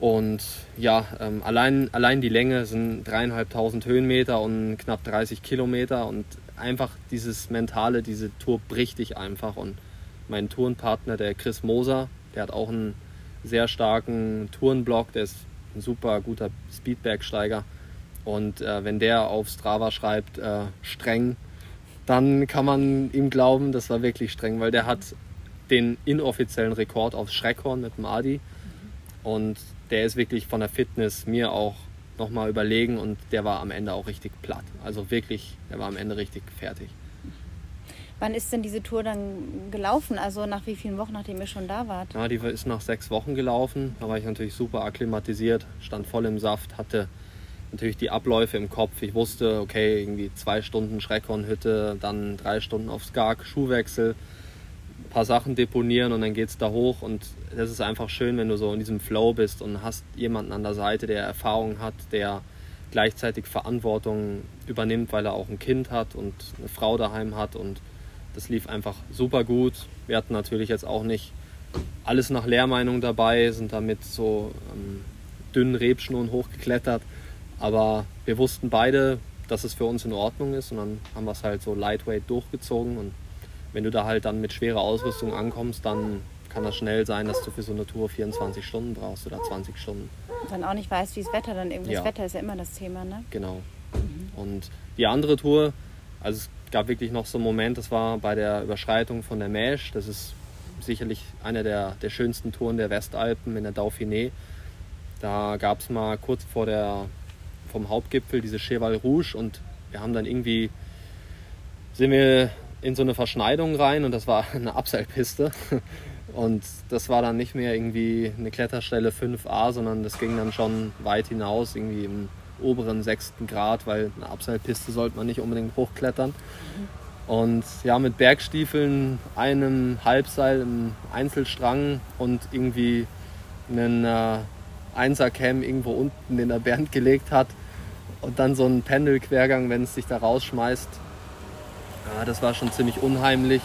Und ja, ähm, allein, allein die Länge sind dreieinhalbtausend Höhenmeter und knapp 30 Kilometer und einfach dieses Mentale, diese Tour bricht dich einfach. Und mein Tourenpartner, der Chris Moser, der hat auch einen sehr starken Tourenblock, der ist ein super guter Speedbergsteiger. Und äh, wenn der auf Strava schreibt, äh, streng, dann kann man ihm glauben, das war wirklich streng, weil der hat den inoffiziellen Rekord aufs Schreckhorn mit dem Adi. Und der ist wirklich von der Fitness mir auch nochmal überlegen und der war am Ende auch richtig platt. Also wirklich, der war am Ende richtig fertig. Wann ist denn diese Tour dann gelaufen? Also nach wie vielen Wochen, nachdem ihr schon da wart? Ja, die ist nach sechs Wochen gelaufen. Da war ich natürlich super akklimatisiert, stand voll im Saft, hatte natürlich die Abläufe im Kopf. Ich wusste, okay, irgendwie zwei Stunden Schreckhornhütte, dann drei Stunden auf Skag, Schuhwechsel, ein paar Sachen deponieren und dann geht's da hoch. Und das ist einfach schön, wenn du so in diesem Flow bist und hast jemanden an der Seite, der Erfahrung hat, der gleichzeitig Verantwortung übernimmt, weil er auch ein Kind hat und eine Frau daheim hat und das lief einfach super gut. Wir hatten natürlich jetzt auch nicht alles nach Lehrmeinung dabei, sind damit so ähm, dünnen Rebschnurren hochgeklettert. Aber wir wussten beide, dass es für uns in Ordnung ist und dann haben wir es halt so lightweight durchgezogen. Und wenn du da halt dann mit schwerer Ausrüstung ankommst, dann kann das schnell sein, dass du für so eine Tour 24 Stunden brauchst oder 20 Stunden. Und dann auch nicht weißt, wie das Wetter dann irgendwie. Ja. Das Wetter ist ja immer das Thema, ne? Genau. Und die andere Tour, also es gab wirklich noch so einen Moment, das war bei der Überschreitung von der Mäsch. Das ist sicherlich eine der, der schönsten Touren der Westalpen in der Dauphiné. Da gab es mal kurz vor der, vom Hauptgipfel diese Cheval Rouge und wir haben dann irgendwie sind wir in so eine Verschneidung rein und das war eine Abseilpiste. Und das war dann nicht mehr irgendwie eine Kletterstelle 5a, sondern das ging dann schon weit hinaus, irgendwie im oberen sechsten Grad, weil eine Abseilpiste sollte man nicht unbedingt hochklettern. Und ja, mit Bergstiefeln, einem Halbseil im Einzelstrang und irgendwie einen äh, Einsercam irgendwo unten, den der Bernd gelegt hat. Und dann so ein Pendelquergang, wenn es sich da rausschmeißt. Ja, das war schon ziemlich unheimlich.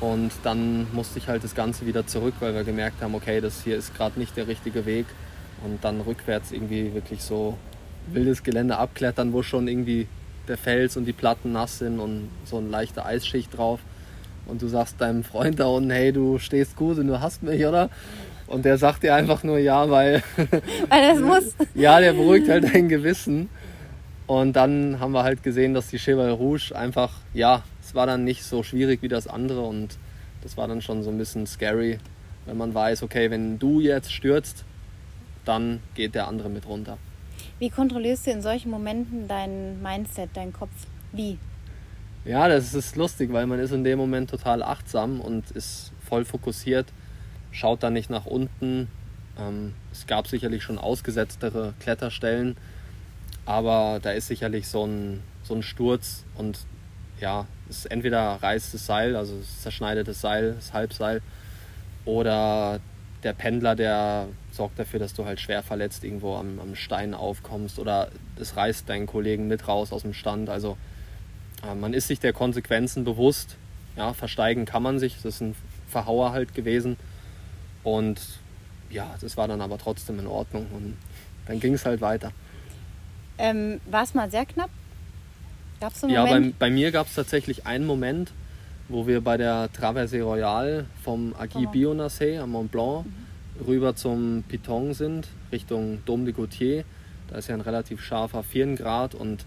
Und dann musste ich halt das Ganze wieder zurück, weil wir gemerkt haben, okay, das hier ist gerade nicht der richtige Weg. Und dann rückwärts irgendwie wirklich so wildes Gelände abklettern, wo schon irgendwie der Fels und die Platten nass sind und so eine leichte Eisschicht drauf. Und du sagst deinem Freund da unten, hey, du stehst gut und du hast mich, oder? Und der sagt dir einfach nur ja, weil. weil das muss. ja, der beruhigt halt dein Gewissen. Und dann haben wir halt gesehen, dass die Cheval Rouge einfach, ja, es war dann nicht so schwierig wie das andere und das war dann schon so ein bisschen scary, wenn man weiß, okay, wenn du jetzt stürzt, dann geht der andere mit runter. Wie kontrollierst du in solchen Momenten dein Mindset, deinen Kopf? Wie? Ja, das ist lustig, weil man ist in dem Moment total achtsam und ist voll fokussiert, schaut dann nicht nach unten. Ähm, es gab sicherlich schon ausgesetztere Kletterstellen, aber da ist sicherlich so ein, so ein Sturz und ja, es ist entweder reißt das Seil, also es zerschneidet das Seil, das Halbseil, oder der Pendler, der sorgt dafür, dass du halt schwer verletzt irgendwo am, am Stein aufkommst oder es reißt deinen Kollegen mit raus aus dem Stand. Also äh, man ist sich der Konsequenzen bewusst. Ja, versteigen kann man sich. Das ist ein Verhauer halt gewesen. Und ja, das war dann aber trotzdem in Ordnung. Und dann ging es halt weiter. Ähm, war es mal sehr knapp? Gab es einen ja, Moment? Ja, bei, bei mir gab es tatsächlich einen Moment, wo wir bei der Traversée Royale vom Agui Bionassé am Mont Blanc mhm. rüber zum Piton sind, Richtung Dôme de Gautier. Da ist ja ein relativ scharfer Firngrad und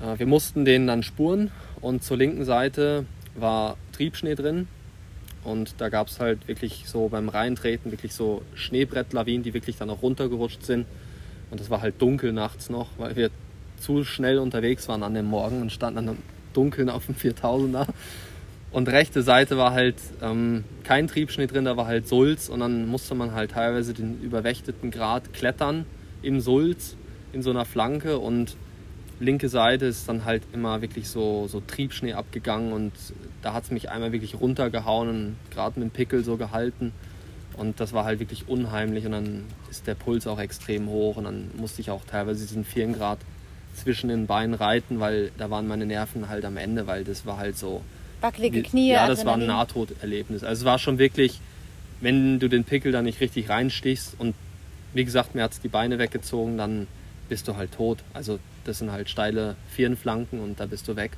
äh, wir mussten den dann spuren und zur linken Seite war Triebschnee drin und da gab es halt wirklich so beim Reintreten wirklich so Schneebrettlawinen, die wirklich dann auch runtergerutscht sind. Und es war halt dunkel nachts noch, weil wir zu schnell unterwegs waren an dem Morgen und standen dann im Dunkeln auf dem 4000er. Und rechte Seite war halt ähm, kein Triebschnee drin, da war halt Sulz. Und dann musste man halt teilweise den überwächteten Grad klettern im Sulz in so einer Flanke. Und linke Seite ist dann halt immer wirklich so, so Triebschnee abgegangen und da hat es mich einmal wirklich runtergehauen und gerade mit dem Pickel so gehalten und das war halt wirklich unheimlich und dann ist der Puls auch extrem hoch und dann musste ich auch teilweise diesen 4 Grad zwischen den Beinen reiten, weil da waren meine Nerven halt am Ende, weil das war halt so. Wackelige Knie. Ja, das war ein Nahtoderlebnis. Also es war schon wirklich, wenn du den Pickel da nicht richtig reinstichst und wie gesagt, mir hat es die Beine weggezogen, dann bist du halt tot. Also das sind halt steile Vierenflanken und da bist du weg.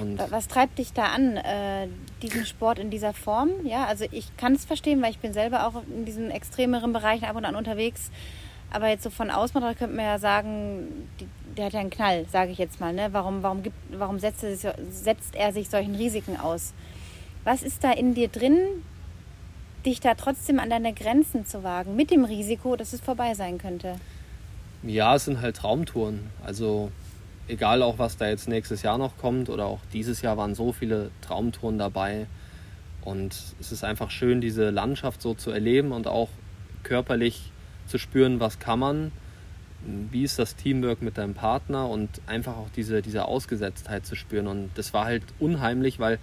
Und Was treibt dich da an, äh, diesen Sport in dieser Form? Ja, also ich kann es verstehen, weil ich bin selber auch in diesen extremeren Bereichen ab und an unterwegs. Aber jetzt so von außen könnte man ja sagen, die, der hat ja einen Knall, sage ich jetzt mal. Ne? Warum, warum, gibt, warum setzt, er sich, setzt er sich solchen Risiken aus? Was ist da in dir drin, dich da trotzdem an deine Grenzen zu wagen, mit dem Risiko, dass es vorbei sein könnte? Ja, es sind halt Traumtouren. Also egal auch, was da jetzt nächstes Jahr noch kommt oder auch dieses Jahr waren so viele Traumtouren dabei. Und es ist einfach schön, diese Landschaft so zu erleben und auch körperlich zu spüren, was kann man, wie ist das Teamwork mit deinem Partner und einfach auch diese, diese Ausgesetztheit zu spüren. Und das war halt unheimlich, weil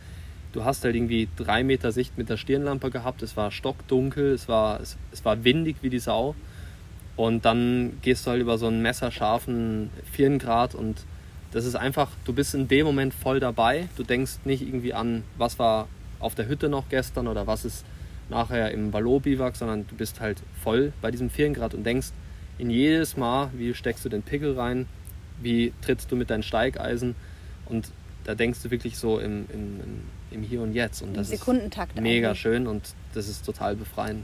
du hast halt irgendwie drei Meter Sicht mit der Stirnlampe gehabt, es war stockdunkel, es war, es, es war windig wie die Sau. Und dann gehst du halt über so einen messerscharfen 4 Grad und das ist einfach, du bist in dem Moment voll dabei. Du denkst nicht irgendwie an, was war auf der Hütte noch gestern oder was ist nachher im Vallot-Biwak, sondern du bist halt voll bei diesem 4 Grad und denkst in jedes Mal, wie steckst du den Pickel rein, wie trittst du mit deinen Steigeisen und da denkst du wirklich so im, im, im Hier und Jetzt. Und das Sekundentakt ist mega eigentlich. schön und das ist total befreiend.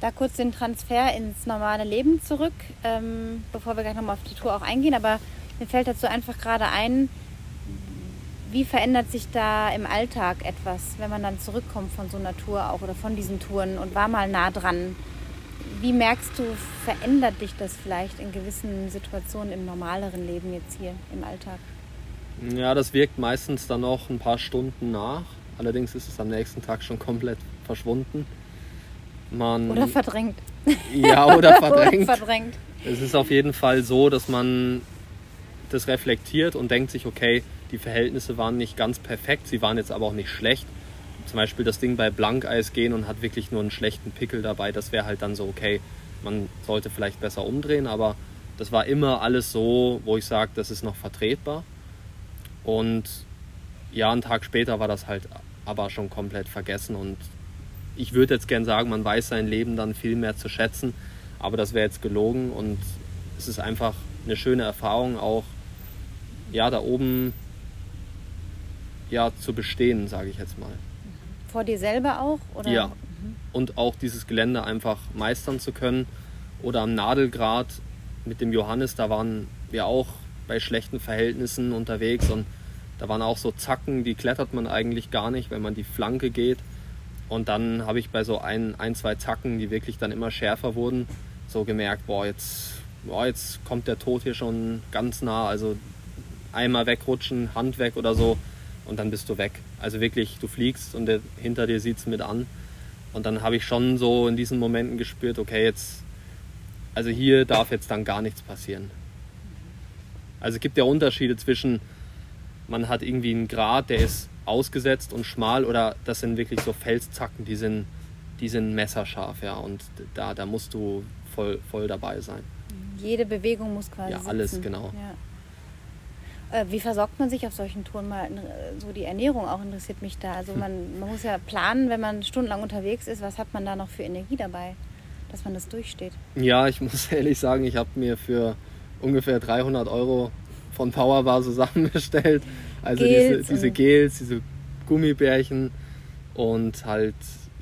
Da kurz den Transfer ins normale Leben zurück, ähm, bevor wir gleich nochmal auf die Tour auch eingehen, aber mir fällt dazu einfach gerade ein, wie verändert sich da im Alltag etwas, wenn man dann zurückkommt von so einer Tour auch oder von diesen Touren und war mal nah dran? Wie merkst du, verändert dich das vielleicht in gewissen Situationen im normaleren Leben jetzt hier im Alltag? Ja, das wirkt meistens dann noch ein paar Stunden nach. Allerdings ist es am nächsten Tag schon komplett verschwunden. Man, oder verdrängt. Ja, oder verdrängt. oder verdrängt. Es ist auf jeden Fall so, dass man das reflektiert und denkt sich, okay, die Verhältnisse waren nicht ganz perfekt, sie waren jetzt aber auch nicht schlecht. Zum Beispiel das Ding bei Blankeis gehen und hat wirklich nur einen schlechten Pickel dabei, das wäre halt dann so, okay, man sollte vielleicht besser umdrehen, aber das war immer alles so, wo ich sage, das ist noch vertretbar. Und ja, einen Tag später war das halt aber schon komplett vergessen und ich würde jetzt gern sagen, man weiß sein Leben dann viel mehr zu schätzen, aber das wäre jetzt gelogen und es ist einfach eine schöne Erfahrung, auch ja, da oben ja, zu bestehen, sage ich jetzt mal. Vor dir selber auch? Oder? Ja. Mhm. Und auch dieses Gelände einfach meistern zu können. Oder am Nadelgrad mit dem Johannes, da waren wir auch bei schlechten Verhältnissen unterwegs und da waren auch so Zacken, die klettert man eigentlich gar nicht, wenn man die Flanke geht. Und dann habe ich bei so ein, ein, zwei Zacken, die wirklich dann immer schärfer wurden, so gemerkt, boah, jetzt, boah, jetzt kommt der Tod hier schon ganz nah. Also einmal wegrutschen, Hand weg oder so und dann bist du weg. Also wirklich, du fliegst und der, hinter dir sieht es mit an. Und dann habe ich schon so in diesen Momenten gespürt, okay, jetzt, also hier darf jetzt dann gar nichts passieren. Also es gibt ja Unterschiede zwischen, man hat irgendwie einen Grat, der ist ausgesetzt und schmal oder das sind wirklich so Felszacken, die sind, die sind messerscharf, ja. Und da, da musst du voll, voll dabei sein. Jede Bewegung muss quasi. Ja, alles, genau. Ja. Äh, wie versorgt man sich auf solchen Touren mal? So die Ernährung auch interessiert mich da. Also man, man muss ja planen, wenn man stundenlang unterwegs ist, was hat man da noch für Energie dabei, dass man das durchsteht? Ja, ich muss ehrlich sagen, ich habe mir für ungefähr 300 Euro von Powerbar zusammengestellt. Also Gels diese, diese Gels, diese Gummibärchen und halt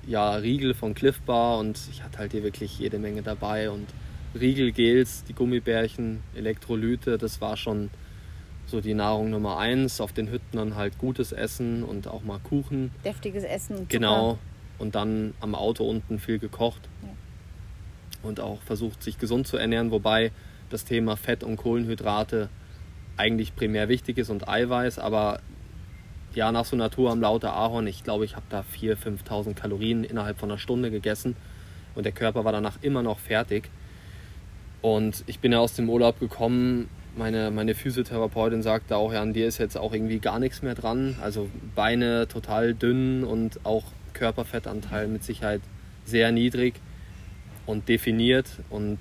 ja Riegel von Cliff Bar und ich hatte halt hier wirklich jede Menge dabei und Riegel, Gels, die Gummibärchen, Elektrolyte, das war schon so die Nahrung Nummer eins. Auf den Hütten dann halt gutes Essen und auch mal Kuchen. Deftiges Essen. Und genau. Und dann am Auto unten viel gekocht. Ja. Und auch versucht, sich gesund zu ernähren, wobei das Thema Fett und Kohlenhydrate eigentlich primär wichtig ist und Eiweiß, aber ja, nach so Tour am Lauter Ahorn, ich glaube, ich habe da 4.000, 5.000 Kalorien innerhalb von einer Stunde gegessen und der Körper war danach immer noch fertig. Und ich bin ja aus dem Urlaub gekommen meine, meine Physiotherapeutin sagte auch, ja, an dir ist jetzt auch irgendwie gar nichts mehr dran. Also Beine total dünn und auch Körperfettanteil mit Sicherheit sehr niedrig und definiert. Und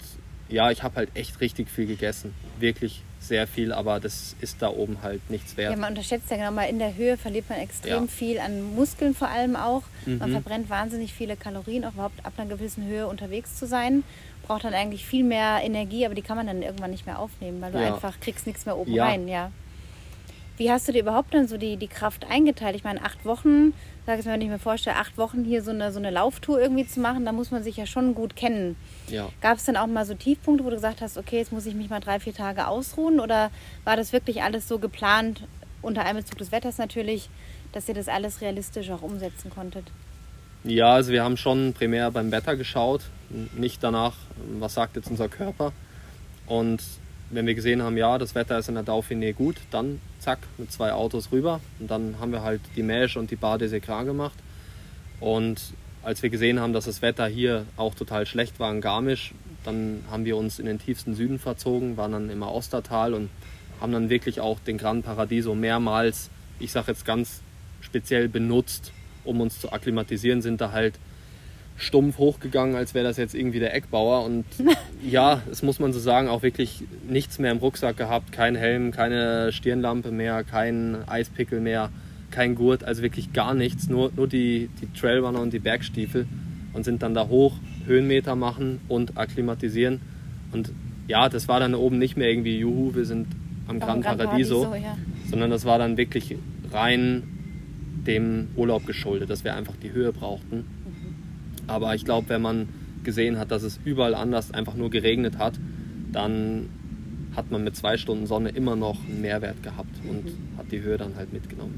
ja, ich habe halt echt richtig viel gegessen. Wirklich sehr viel, aber das ist da oben halt nichts wert. Ja, man unterschätzt ja genau mal, in der Höhe verliert man extrem ja. viel an Muskeln vor allem auch. Mhm. Man verbrennt wahnsinnig viele Kalorien, auch überhaupt ab einer gewissen Höhe unterwegs zu sein. Braucht dann eigentlich viel mehr Energie, aber die kann man dann irgendwann nicht mehr aufnehmen, weil du ja. einfach kriegst nichts mehr oben ja. rein, ja. Wie hast du dir überhaupt dann so die, die Kraft eingeteilt? Ich meine, acht Wochen, sag ich mir, wenn ich mir vorstelle, acht Wochen hier so eine, so eine Lauftour irgendwie zu machen, da muss man sich ja schon gut kennen. Ja. Gab es dann auch mal so Tiefpunkte, wo du gesagt hast, okay, jetzt muss ich mich mal drei, vier Tage ausruhen? Oder war das wirklich alles so geplant, unter Einbezug des Wetters natürlich, dass ihr das alles realistisch auch umsetzen konntet? Ja, also wir haben schon primär beim Wetter geschaut, nicht danach, was sagt jetzt unser Körper. Und wenn wir gesehen haben, ja, das Wetter ist in der Dauphiné gut, dann zack, mit zwei Autos rüber. Und dann haben wir halt die Mesh und die Bar des Ecrans gemacht. Und als wir gesehen haben, dass das Wetter hier auch total schlecht war in Garmisch, dann haben wir uns in den tiefsten Süden verzogen, waren dann im Ostertal und haben dann wirklich auch den Gran Paradiso mehrmals, ich sage jetzt ganz speziell benutzt, um uns zu akklimatisieren, sind da halt stumpf hochgegangen, als wäre das jetzt irgendwie der Eckbauer. Und ja, das muss man so sagen, auch wirklich nichts mehr im Rucksack gehabt, kein Helm, keine Stirnlampe mehr, kein Eispickel mehr, kein Gurt, also wirklich gar nichts, nur, nur die, die Trailrunner und die Bergstiefel und sind dann da hoch, Höhenmeter machen und akklimatisieren. Und ja, das war dann oben nicht mehr irgendwie, juhu, wir sind am Gran, Paradiso, Paradiso ja. sondern das war dann wirklich rein dem Urlaub geschuldet, dass wir einfach die Höhe brauchten. Aber ich glaube, wenn man gesehen hat, dass es überall anders einfach nur geregnet hat, dann hat man mit zwei Stunden Sonne immer noch einen Mehrwert gehabt und mhm. hat die Höhe dann halt mitgenommen.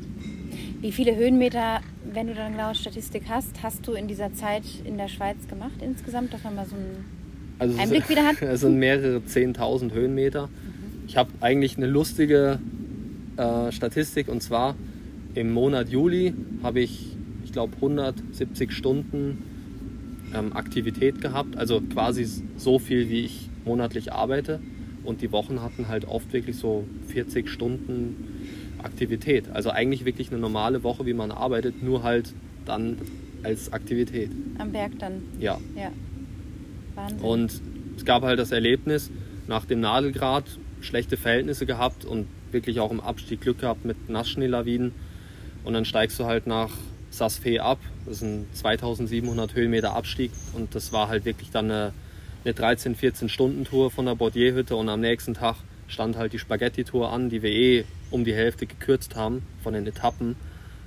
Wie viele Höhenmeter, wenn du dann genaue Statistik hast, hast du in dieser Zeit in der Schweiz gemacht insgesamt, dass man mal so einen also Einblick wieder hat? Es sind mehrere 10.000 Höhenmeter. Mhm. Ich habe eigentlich eine lustige äh, Statistik und zwar im Monat Juli habe ich, ich glaube, 170 Stunden ähm, Aktivität gehabt, also quasi so viel, wie ich monatlich arbeite. Und die Wochen hatten halt oft wirklich so 40 Stunden Aktivität. Also eigentlich wirklich eine normale Woche, wie man arbeitet, nur halt dann als Aktivität. Am Berg dann? Ja. Ja. Wahnsinn. Und es gab halt das Erlebnis, nach dem Nadelgrad schlechte Verhältnisse gehabt und wirklich auch im Abstieg Glück gehabt mit Nassschneelawinen. Und dann steigst du halt nach Sasfe ab. Das ist ein 2700 Höhenmeter Abstieg und das war halt wirklich dann eine, eine 13, 14 Stunden Tour von der Bordierhütte und am nächsten Tag stand halt die Spaghetti-Tour an, die wir eh um die Hälfte gekürzt haben von den Etappen.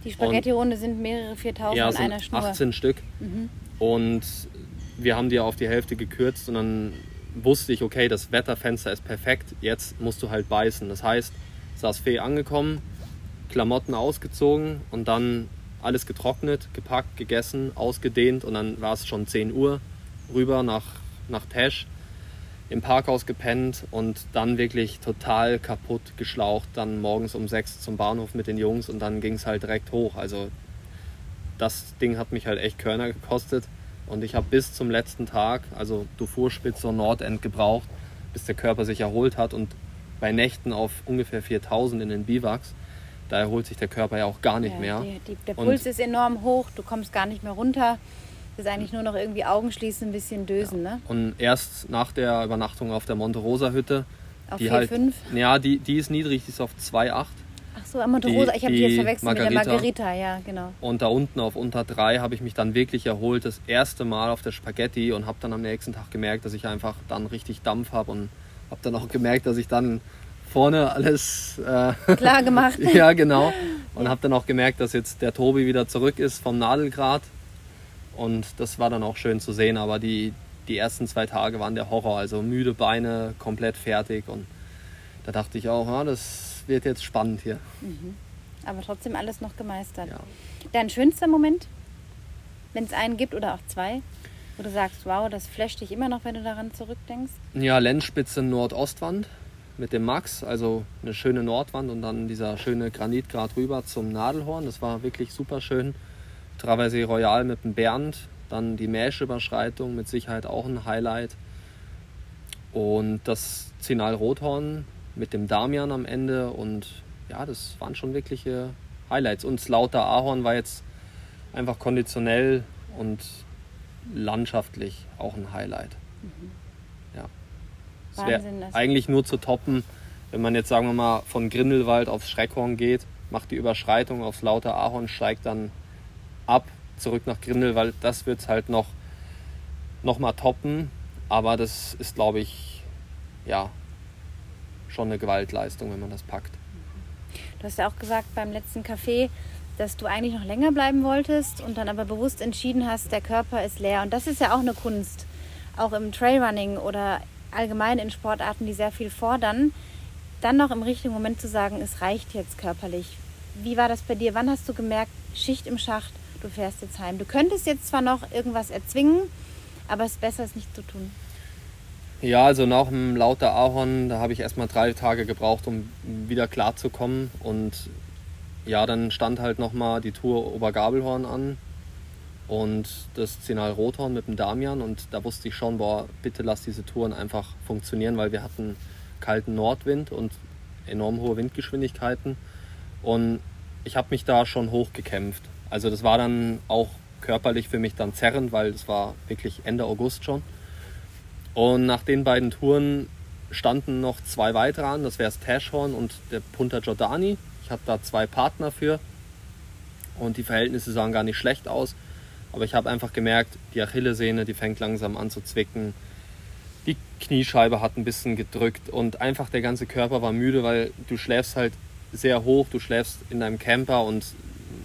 Die Spaghetti-Runde sind mehrere 4000 ja, in einer Schnur. 18 Stück. Mhm. Und wir haben die auf die Hälfte gekürzt und dann wusste ich, okay, das Wetterfenster ist perfekt, jetzt musst du halt beißen. Das heißt, saß Fee angekommen, Klamotten ausgezogen und dann alles getrocknet, gepackt, gegessen, ausgedehnt und dann war es schon 10 Uhr rüber nach, nach Tesch, im Parkhaus gepennt und dann wirklich total kaputt geschlaucht, dann morgens um 6 zum Bahnhof mit den Jungs und dann ging es halt direkt hoch. Also das Ding hat mich halt echt Körner gekostet und ich habe bis zum letzten Tag, also Dufourspitze und Nordend gebraucht, bis der Körper sich erholt hat und bei Nächten auf ungefähr 4000 in den Biwaks, da erholt sich der Körper ja auch gar nicht ja, mehr. Die, die, der Puls und ist enorm hoch, du kommst gar nicht mehr runter. Das ist eigentlich nur noch irgendwie Augen schließen, ein bisschen dösen. Ja. Ne? Und erst nach der Übernachtung auf der Monte Rosa Hütte, auf die 4, halt, 5? ja, die, die ist niedrig, die ist auf 2,8 so, Monte Rosa, ich habe die jetzt verwechselt Margarita. mit der Margarita, ja, genau. Und da unten auf unter drei habe ich mich dann wirklich erholt, das erste Mal auf der Spaghetti und habe dann am nächsten Tag gemerkt, dass ich einfach dann richtig Dampf habe und habe dann auch gemerkt, dass ich dann vorne alles äh, klar gemacht. ja, genau. Und habe dann auch gemerkt, dass jetzt der Tobi wieder zurück ist vom Nadelgrad. Und das war dann auch schön zu sehen. Aber die, die ersten zwei Tage waren der Horror. Also müde Beine, komplett fertig. Und da dachte ich auch, ja, das wird jetzt spannend hier. Mhm. Aber trotzdem alles noch gemeistert. Ja. Dein schönster Moment, wenn es einen gibt oder auch zwei, wo du sagst, wow, das flasht dich immer noch, wenn du daran zurückdenkst? Ja, Lenzspitze Nordostwand mit dem Max, also eine schöne Nordwand und dann dieser schöne Granitgrad rüber zum Nadelhorn. Das war wirklich super schön. Traversée Royal mit dem Bernd, dann die Mäschüberschreitung mit Sicherheit auch ein Highlight. Und das Zinal Rothorn mit dem Damian am Ende und ja, das waren schon wirkliche Highlights. Und Slaughter Ahorn war jetzt einfach konditionell und landschaftlich auch ein Highlight. Mhm. Ja. Es wäre eigentlich nur zu toppen, wenn man jetzt sagen wir mal von Grindelwald aufs Schreckhorn geht, macht die Überschreitung aufs Lauter Ahorn, steigt dann ab, zurück nach Grindelwald. Das wird es halt noch, noch mal toppen. Aber das ist, glaube ich, ja, schon eine Gewaltleistung, wenn man das packt. Du hast ja auch gesagt beim letzten Café, dass du eigentlich noch länger bleiben wolltest und dann aber bewusst entschieden hast, der Körper ist leer. Und das ist ja auch eine Kunst, auch im Trailrunning oder allgemein in Sportarten, die sehr viel fordern, dann noch im richtigen Moment zu sagen, es reicht jetzt körperlich. Wie war das bei dir? Wann hast du gemerkt, Schicht im Schacht, du fährst jetzt heim? Du könntest jetzt zwar noch irgendwas erzwingen, aber es ist besser, es nicht zu tun. Ja, also nach dem Lauter Ahorn, da habe ich erstmal drei Tage gebraucht, um wieder klarzukommen. Und ja, dann stand halt nochmal die Tour Obergabelhorn an und das Zenal Rothorn mit dem Damian. Und da wusste ich schon, boah, bitte lass diese Touren einfach funktionieren, weil wir hatten kalten Nordwind und enorm hohe Windgeschwindigkeiten. Und ich habe mich da schon hochgekämpft. Also das war dann auch körperlich für mich dann zerrend, weil es war wirklich Ende August schon. Und nach den beiden Touren standen noch zwei weitere an. Das wäre das Tashhorn und der Punta Giordani. Ich habe da zwei Partner für. Und die Verhältnisse sahen gar nicht schlecht aus. Aber ich habe einfach gemerkt, die Achillessehne, die fängt langsam an zu zwicken. Die Kniescheibe hat ein bisschen gedrückt und einfach der ganze Körper war müde, weil du schläfst halt sehr hoch, du schläfst in deinem Camper und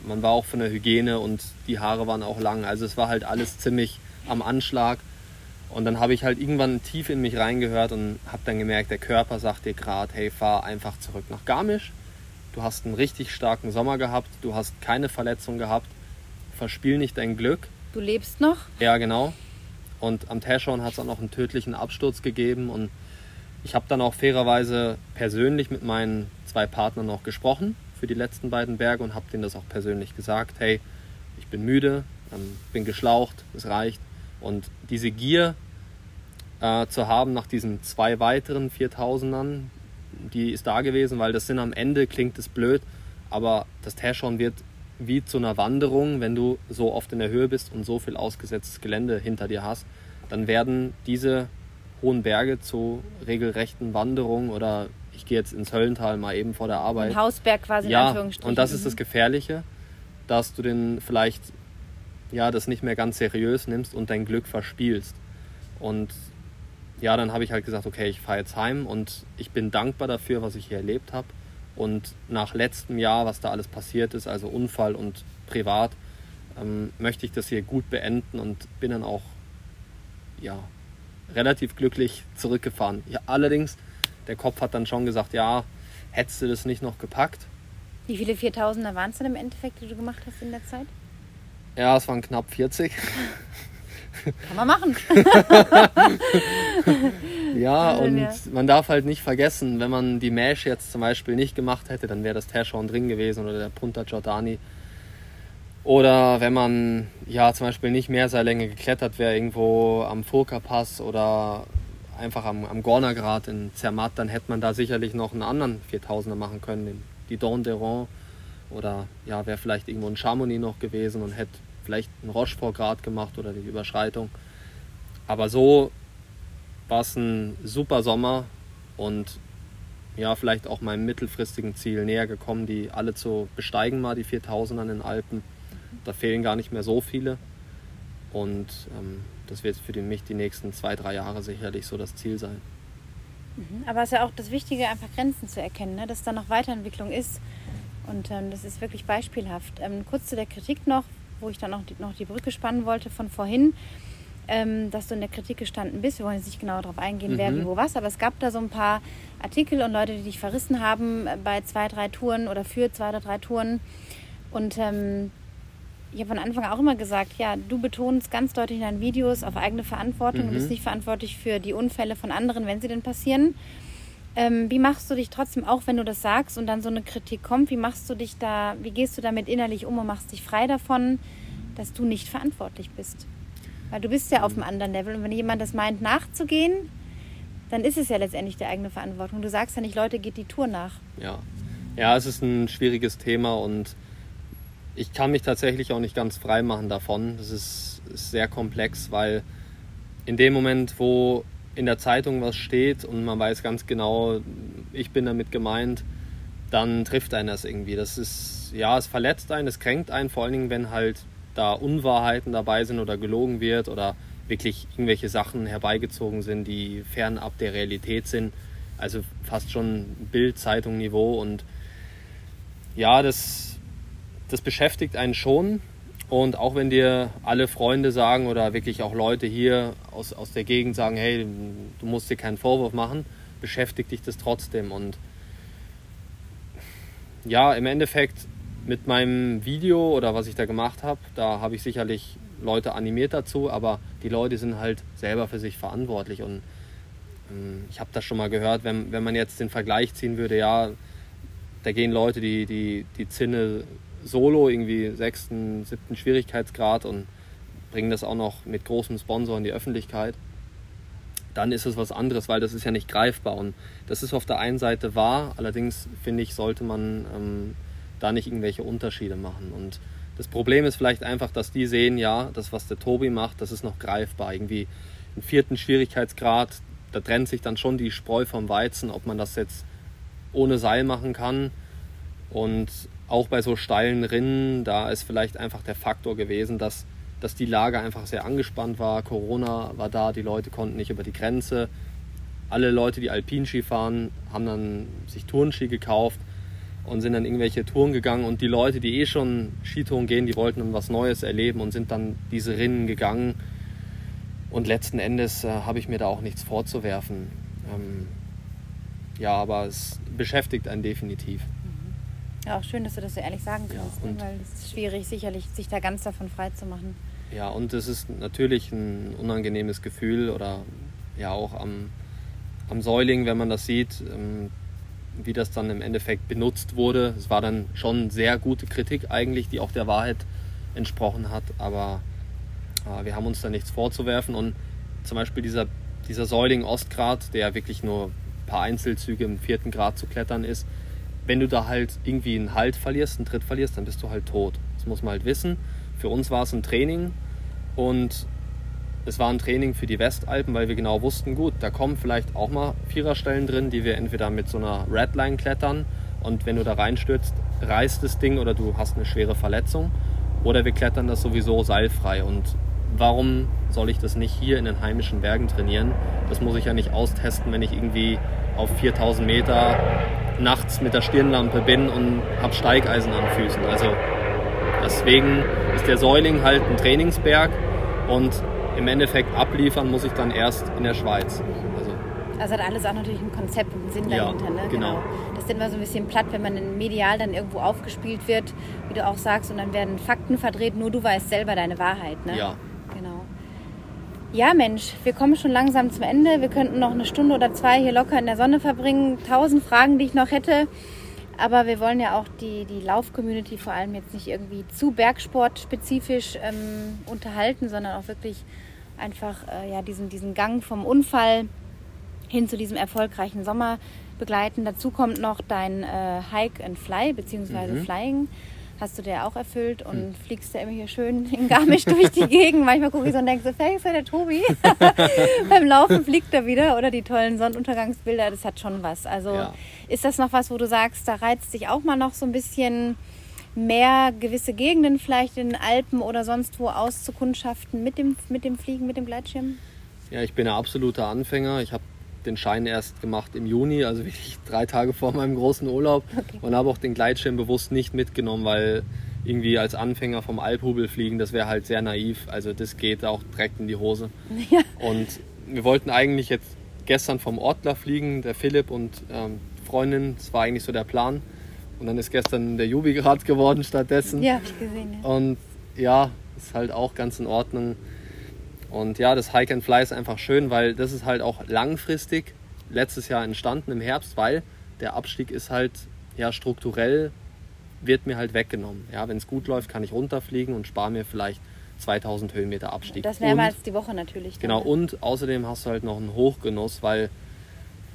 man war auch von der Hygiene und die Haare waren auch lang. Also es war halt alles ziemlich am Anschlag. Und dann habe ich halt irgendwann tief in mich reingehört und habe dann gemerkt, der Körper sagt dir gerade, hey, fahr einfach zurück nach Garmisch. Du hast einen richtig starken Sommer gehabt, du hast keine Verletzung gehabt, verspiel nicht dein Glück. Du lebst noch? Ja, genau. Und am Teschorn hat es auch noch einen tödlichen Absturz gegeben und ich habe dann auch fairerweise persönlich mit meinen zwei Partnern noch gesprochen für die letzten beiden Berge und habe denen das auch persönlich gesagt. Hey, ich bin müde, ähm, bin geschlaucht, es reicht. Und diese Gier äh, zu haben nach diesen zwei weiteren 4000ern, die ist da gewesen, weil das sind am Ende, klingt es blöd, aber das Teschon wird wie zu einer Wanderung, wenn du so oft in der Höhe bist und so viel ausgesetztes Gelände hinter dir hast, dann werden diese hohen Berge zu regelrechten Wanderungen oder ich gehe jetzt ins Höllental mal eben vor der Arbeit. Ein Hausberg quasi ja, in Anführungsstrichen. Und das ist das Gefährliche, dass du den vielleicht ja das nicht mehr ganz seriös nimmst und dein Glück verspielst. Und ja, dann habe ich halt gesagt, okay, ich fahre jetzt heim und ich bin dankbar dafür, was ich hier erlebt habe. Und nach letztem Jahr, was da alles passiert ist, also Unfall und privat, ähm, möchte ich das hier gut beenden und bin dann auch ja, relativ glücklich zurückgefahren. Ja, allerdings, der Kopf hat dann schon gesagt, ja, hättest du das nicht noch gepackt? Wie viele 4000er waren es dann im Endeffekt, die du gemacht hast in der Zeit? Ja, es waren knapp 40. Kann man machen. ja, und ja. man darf halt nicht vergessen, wenn man die Mesh jetzt zum Beispiel nicht gemacht hätte, dann wäre das Terschorn drin gewesen oder der Punta Giordani. Oder wenn man ja zum Beispiel nicht Meerseillänge geklettert wäre, irgendwo am Furka-Pass oder einfach am, am Gornergrat in Zermatt, dann hätte man da sicherlich noch einen anderen 4000er machen können, die Don d'Eron. Oder ja, wäre vielleicht irgendwo ein Chamonix noch gewesen und hätte vielleicht einen Rochefort-Grad gemacht oder die Überschreitung. Aber so war es ein super Sommer und ja, vielleicht auch meinem mittelfristigen Ziel näher gekommen, die alle zu besteigen mal, die 4000 an den Alpen. Da fehlen gar nicht mehr so viele. Und ähm, das wird für mich die nächsten zwei, drei Jahre sicherlich so das Ziel sein. Mhm. Aber es ist ja auch das Wichtige, einfach Grenzen zu erkennen, ne? dass da noch Weiterentwicklung ist. Und ähm, das ist wirklich beispielhaft. Ähm, kurz zu der Kritik noch, wo ich dann auch die, noch die Brücke spannen wollte von vorhin, ähm, dass du in der Kritik gestanden bist. Wir wollen jetzt nicht genau darauf eingehen, mhm. wer, wie, wo, was, aber es gab da so ein paar Artikel und Leute, die dich verrissen haben bei zwei, drei Touren oder für zwei oder drei Touren. Und ähm, ich habe von Anfang auch immer gesagt, ja, du betonst ganz deutlich in deinen Videos auf eigene Verantwortung. Mhm. Du bist nicht verantwortlich für die Unfälle von anderen, wenn sie denn passieren. Ähm, wie machst du dich trotzdem, auch wenn du das sagst und dann so eine Kritik kommt, wie machst du dich da, wie gehst du damit innerlich um und machst dich frei davon, dass du nicht verantwortlich bist? Weil du bist ja auf einem anderen Level und wenn jemand das meint, nachzugehen, dann ist es ja letztendlich die eigene Verantwortung. Du sagst ja nicht, Leute, geht die Tour nach. Ja, ja es ist ein schwieriges Thema und ich kann mich tatsächlich auch nicht ganz frei machen davon. Das ist, ist sehr komplex, weil in dem Moment, wo in der Zeitung was steht und man weiß ganz genau, ich bin damit gemeint, dann trifft einen das irgendwie. Das ist, ja, es verletzt einen, es kränkt einen, vor allen Dingen, wenn halt da Unwahrheiten dabei sind oder gelogen wird oder wirklich irgendwelche Sachen herbeigezogen sind, die fernab der Realität sind. Also fast schon Bild-Zeitung-Niveau und ja, das, das beschäftigt einen schon. Und auch wenn dir alle Freunde sagen oder wirklich auch Leute hier aus, aus der Gegend sagen, hey, du musst dir keinen Vorwurf machen, beschäftigt dich das trotzdem. Und ja, im Endeffekt mit meinem Video oder was ich da gemacht habe, da habe ich sicherlich Leute animiert dazu, aber die Leute sind halt selber für sich verantwortlich. Und ähm, ich habe das schon mal gehört, wenn, wenn man jetzt den Vergleich ziehen würde, ja, da gehen Leute, die die, die Zinne solo, irgendwie sechsten, siebten Schwierigkeitsgrad und bringen das auch noch mit großem Sponsor in die Öffentlichkeit, dann ist es was anderes, weil das ist ja nicht greifbar. Und das ist auf der einen Seite wahr, allerdings finde ich, sollte man ähm, da nicht irgendwelche Unterschiede machen. Und das Problem ist vielleicht einfach, dass die sehen, ja, das, was der Tobi macht, das ist noch greifbar. Irgendwie im vierten Schwierigkeitsgrad, da trennt sich dann schon die Spreu vom Weizen, ob man das jetzt ohne Seil machen kann. Und auch bei so steilen Rinnen, da ist vielleicht einfach der Faktor gewesen, dass, dass die Lage einfach sehr angespannt war. Corona war da, die Leute konnten nicht über die Grenze. Alle Leute, die Alpinski fahren, haben dann sich Tourenski gekauft und sind dann irgendwelche Touren gegangen. Und die Leute, die eh schon Skitouren gehen, die wollten dann was Neues erleben und sind dann diese Rinnen gegangen. Und letzten Endes äh, habe ich mir da auch nichts vorzuwerfen. Ähm, ja, aber es beschäftigt einen definitiv. Ja, auch schön, dass du das so ehrlich sagen kannst, ja, ne? weil es ist schwierig, sicherlich, sich da ganz davon frei zu machen. Ja, und es ist natürlich ein unangenehmes Gefühl oder ja auch am, am Säuling, wenn man das sieht, ähm, wie das dann im Endeffekt benutzt wurde. Es war dann schon sehr gute Kritik eigentlich, die auch der Wahrheit entsprochen hat, aber äh, wir haben uns da nichts vorzuwerfen und zum Beispiel dieser, dieser Säuling Ostgrad, der wirklich nur ein paar Einzelzüge im vierten Grad zu klettern ist, wenn du da halt irgendwie einen Halt verlierst, einen Tritt verlierst, dann bist du halt tot. Das muss man halt wissen. Für uns war es ein Training und es war ein Training für die Westalpen, weil wir genau wussten, gut, da kommen vielleicht auch mal Viererstellen drin, die wir entweder mit so einer Redline klettern und wenn du da reinstürzt, reißt das Ding oder du hast eine schwere Verletzung. Oder wir klettern das sowieso seilfrei. Und warum soll ich das nicht hier in den heimischen Bergen trainieren? Das muss ich ja nicht austesten, wenn ich irgendwie auf 4000 Meter nachts mit der Stirnlampe bin und habe Steigeisen an Füßen. Also deswegen ist der Säuling halt ein Trainingsberg und im Endeffekt abliefern muss ich dann erst in der Schweiz. Also, also hat alles auch natürlich ein Konzept und einen Sinn ja, dahinter. Ne? Genau. genau. Das ist immer so ein bisschen platt, wenn man in medial dann irgendwo aufgespielt wird, wie du auch sagst, und dann werden Fakten verdreht, nur du weißt selber deine Wahrheit. Ne? Ja. Genau. Ja, Mensch, wir kommen schon langsam zum Ende. Wir könnten noch eine Stunde oder zwei hier locker in der Sonne verbringen. Tausend Fragen, die ich noch hätte. Aber wir wollen ja auch die, die Lauf-Community vor allem jetzt nicht irgendwie zu Bergsport-spezifisch ähm, unterhalten, sondern auch wirklich einfach äh, ja, diesen, diesen Gang vom Unfall hin zu diesem erfolgreichen Sommer begleiten. Dazu kommt noch dein äh, Hike and Fly bzw. Mhm. Flying. Hast du dir auch erfüllt und mhm. fliegst ja immer hier schön in Garmisch durch die Gegend. Manchmal gucke ich so und denke so, vielleicht ist ja der Tobi. Beim Laufen fliegt er wieder oder die tollen Sonnenuntergangsbilder, das hat schon was. Also ja. ist das noch was, wo du sagst, da reizt dich auch mal noch so ein bisschen mehr gewisse Gegenden vielleicht in den Alpen oder sonst wo auszukundschaften mit dem, mit dem Fliegen, mit dem Gleitschirm? Ja, ich bin ein absoluter Anfänger. Ich habe den Schein erst gemacht im Juni, also wirklich drei Tage vor meinem großen Urlaub okay. und habe auch den Gleitschirm bewusst nicht mitgenommen, weil irgendwie als Anfänger vom Alphubel fliegen, das wäre halt sehr naiv. Also das geht auch direkt in die Hose. Ja. Und wir wollten eigentlich jetzt gestern vom Ortler fliegen, der Philipp und ähm, Freundin, das war eigentlich so der Plan. Und dann ist gestern der Jubi gerade geworden stattdessen. Ja, hab ich gesehen. Ja. Und ja, ist halt auch ganz in Ordnung. Und ja, das Hike and Fly ist einfach schön, weil das ist halt auch langfristig letztes Jahr entstanden im Herbst, weil der Abstieg ist halt ja strukturell wird mir halt weggenommen. Ja, wenn es gut läuft, kann ich runterfliegen und spare mir vielleicht 2000 Höhenmeter Abstieg. Das mehrmals die Woche natürlich. Dann. Genau, und außerdem hast du halt noch einen Hochgenuss, weil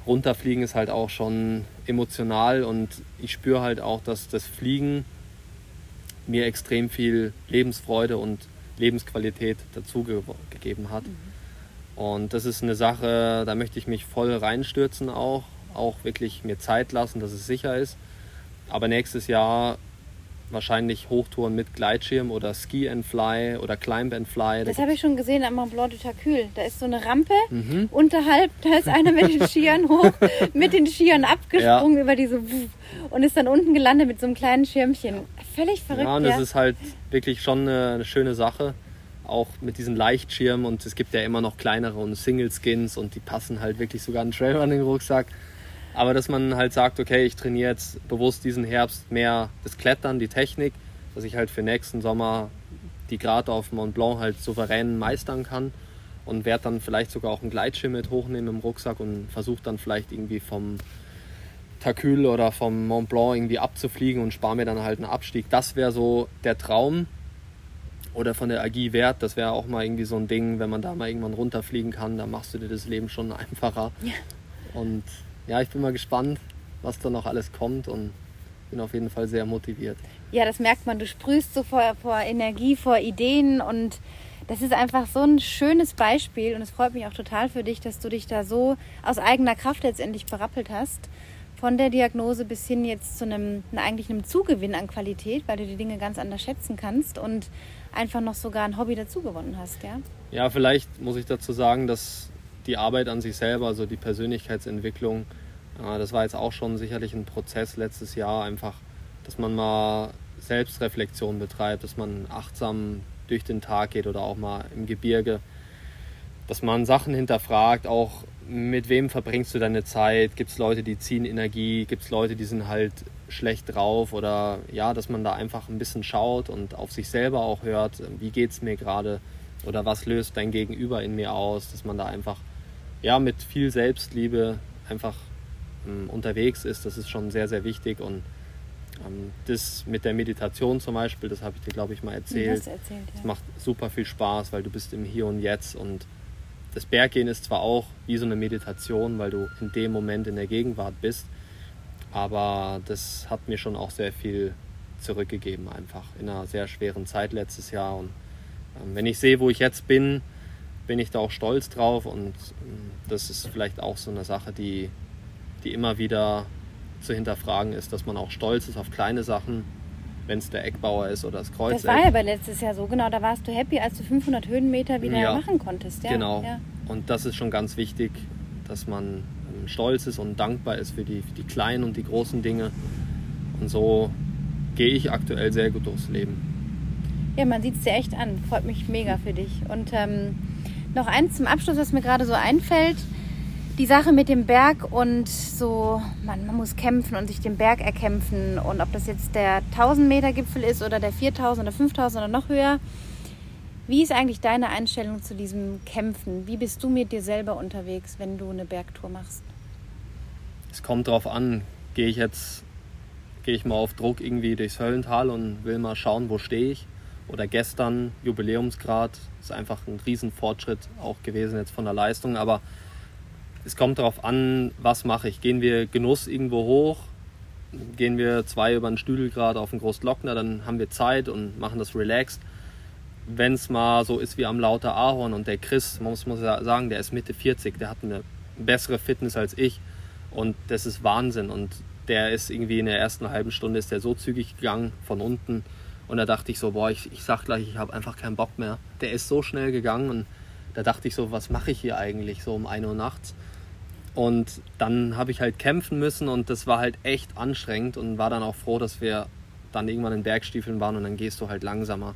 runterfliegen ist halt auch schon emotional und ich spüre halt auch, dass das Fliegen mir extrem viel Lebensfreude und Lebensqualität dazu gegeben hat. Mhm. Und das ist eine Sache, da möchte ich mich voll reinstürzen auch, auch wirklich mir Zeit lassen, dass es sicher ist. Aber nächstes Jahr wahrscheinlich Hochtouren mit Gleitschirm oder Ski and Fly oder Climb and Fly. Das habe ich schon gesehen am Mont Blanc du Tacul. Da ist so eine Rampe mhm. unterhalb, da ist einer mit den Skiern hoch, mit den Skiern abgesprungen ja. über diese und ist dann unten gelandet mit so einem kleinen Schirmchen. Völlig verrückt. Ja, und das ist halt wirklich schon eine, eine schöne Sache. Auch mit diesen Leichtschirmen und es gibt ja immer noch kleinere und Single Skins und die passen halt wirklich sogar einen Trailrunning-Rucksack. Aber dass man halt sagt, okay, ich trainiere jetzt bewusst diesen Herbst mehr das Klettern, die Technik, dass ich halt für nächsten Sommer die Grate auf Mont Blanc halt souverän meistern kann und werde dann vielleicht sogar auch einen Gleitschirm mit hochnehmen im Rucksack und versuche dann vielleicht irgendwie vom Tacul oder vom Mont Blanc irgendwie abzufliegen und spare mir dann halt einen Abstieg. Das wäre so der Traum. Oder von der Agie Wert, das wäre auch mal irgendwie so ein Ding, wenn man da mal irgendwann runterfliegen kann, dann machst du dir das Leben schon einfacher. Ja. Und ja, ich bin mal gespannt, was da noch alles kommt und bin auf jeden Fall sehr motiviert. Ja, das merkt man. Du sprühst so vor, vor Energie, vor Ideen und das ist einfach so ein schönes Beispiel und es freut mich auch total für dich, dass du dich da so aus eigener Kraft letztendlich berappelt hast. Von der Diagnose bis hin jetzt zu einem, eigentlich einem Zugewinn an Qualität, weil du die Dinge ganz anders schätzen kannst und einfach noch sogar ein Hobby dazugewonnen hast, ja? Ja, vielleicht muss ich dazu sagen, dass die Arbeit an sich selber, also die Persönlichkeitsentwicklung, das war jetzt auch schon sicherlich ein Prozess letztes Jahr, einfach, dass man mal Selbstreflexion betreibt, dass man achtsam durch den Tag geht oder auch mal im Gebirge, dass man Sachen hinterfragt, auch mit wem verbringst du deine Zeit, gibt es Leute, die ziehen Energie, gibt es Leute, die sind halt schlecht drauf? Oder ja, dass man da einfach ein bisschen schaut und auf sich selber auch hört, wie geht es mir gerade? Oder was löst dein Gegenüber in mir aus, dass man da einfach ja, mit viel Selbstliebe einfach ähm, unterwegs ist. Das ist schon sehr, sehr wichtig. Und ähm, das mit der Meditation zum Beispiel, das habe ich dir, glaube ich, mal erzählt. Das, erzählt, ja. das macht super viel Spaß, weil du bist im Hier und Jetzt und das Berggehen ist zwar auch wie so eine Meditation, weil du in dem Moment in der Gegenwart bist, aber das hat mir schon auch sehr viel zurückgegeben, einfach in einer sehr schweren Zeit letztes Jahr. Und ähm, wenn ich sehe, wo ich jetzt bin, bin ich da auch stolz drauf und ähm, das ist vielleicht auch so eine Sache, die, die immer wieder zu hinterfragen ist, dass man auch stolz ist auf kleine Sachen, wenn es der Eckbauer ist oder das Kreuz. Das war ja aber letztes Jahr so, genau. Da warst du happy, als du 500 Höhenmeter wieder ja, machen konntest. Ja, genau. Ja. Und das ist schon ganz wichtig, dass man ähm, stolz ist und dankbar ist für die, für die kleinen und die großen Dinge. Und so gehe ich aktuell sehr gut durchs Leben. Ja, man sieht es dir echt an. Freut mich mega für dich. Und ähm, noch eins zum Abschluss, was mir gerade so einfällt die Sache mit dem Berg und so, man, man muss kämpfen und sich den Berg erkämpfen und ob das jetzt der 1000 Meter Gipfel ist oder der 4000 oder 5000 oder noch höher. Wie ist eigentlich deine Einstellung zu diesem Kämpfen? Wie bist du mit dir selber unterwegs, wenn du eine Bergtour machst? Es kommt darauf an, gehe ich jetzt gehe ich mal auf Druck irgendwie durchs Höllental und will mal schauen, wo stehe ich. Oder gestern Jubiläumsgrad ist einfach ein Riesenfortschritt auch gewesen jetzt von der Leistung, aber es kommt darauf an, was mache ich. Gehen wir Genuss irgendwo hoch, gehen wir zwei über den Stüdel gerade auf den Großglockner, dann haben wir Zeit und machen das relaxed. Wenn es mal so ist wie am Lauter Ahorn und der Chris, man muss, muss sagen, der ist Mitte 40, der hat eine bessere Fitness als ich. Und das ist Wahnsinn. Und der ist irgendwie in der ersten halben Stunde ist der so zügig gegangen von unten und da dachte ich so, boah, ich, ich sag gleich, ich habe einfach keinen Bock mehr. Der ist so schnell gegangen und da dachte ich so, was mache ich hier eigentlich so um 1 Uhr nachts? Und dann habe ich halt kämpfen müssen und das war halt echt anstrengend und war dann auch froh, dass wir dann irgendwann in Bergstiefeln waren und dann gehst du halt langsamer.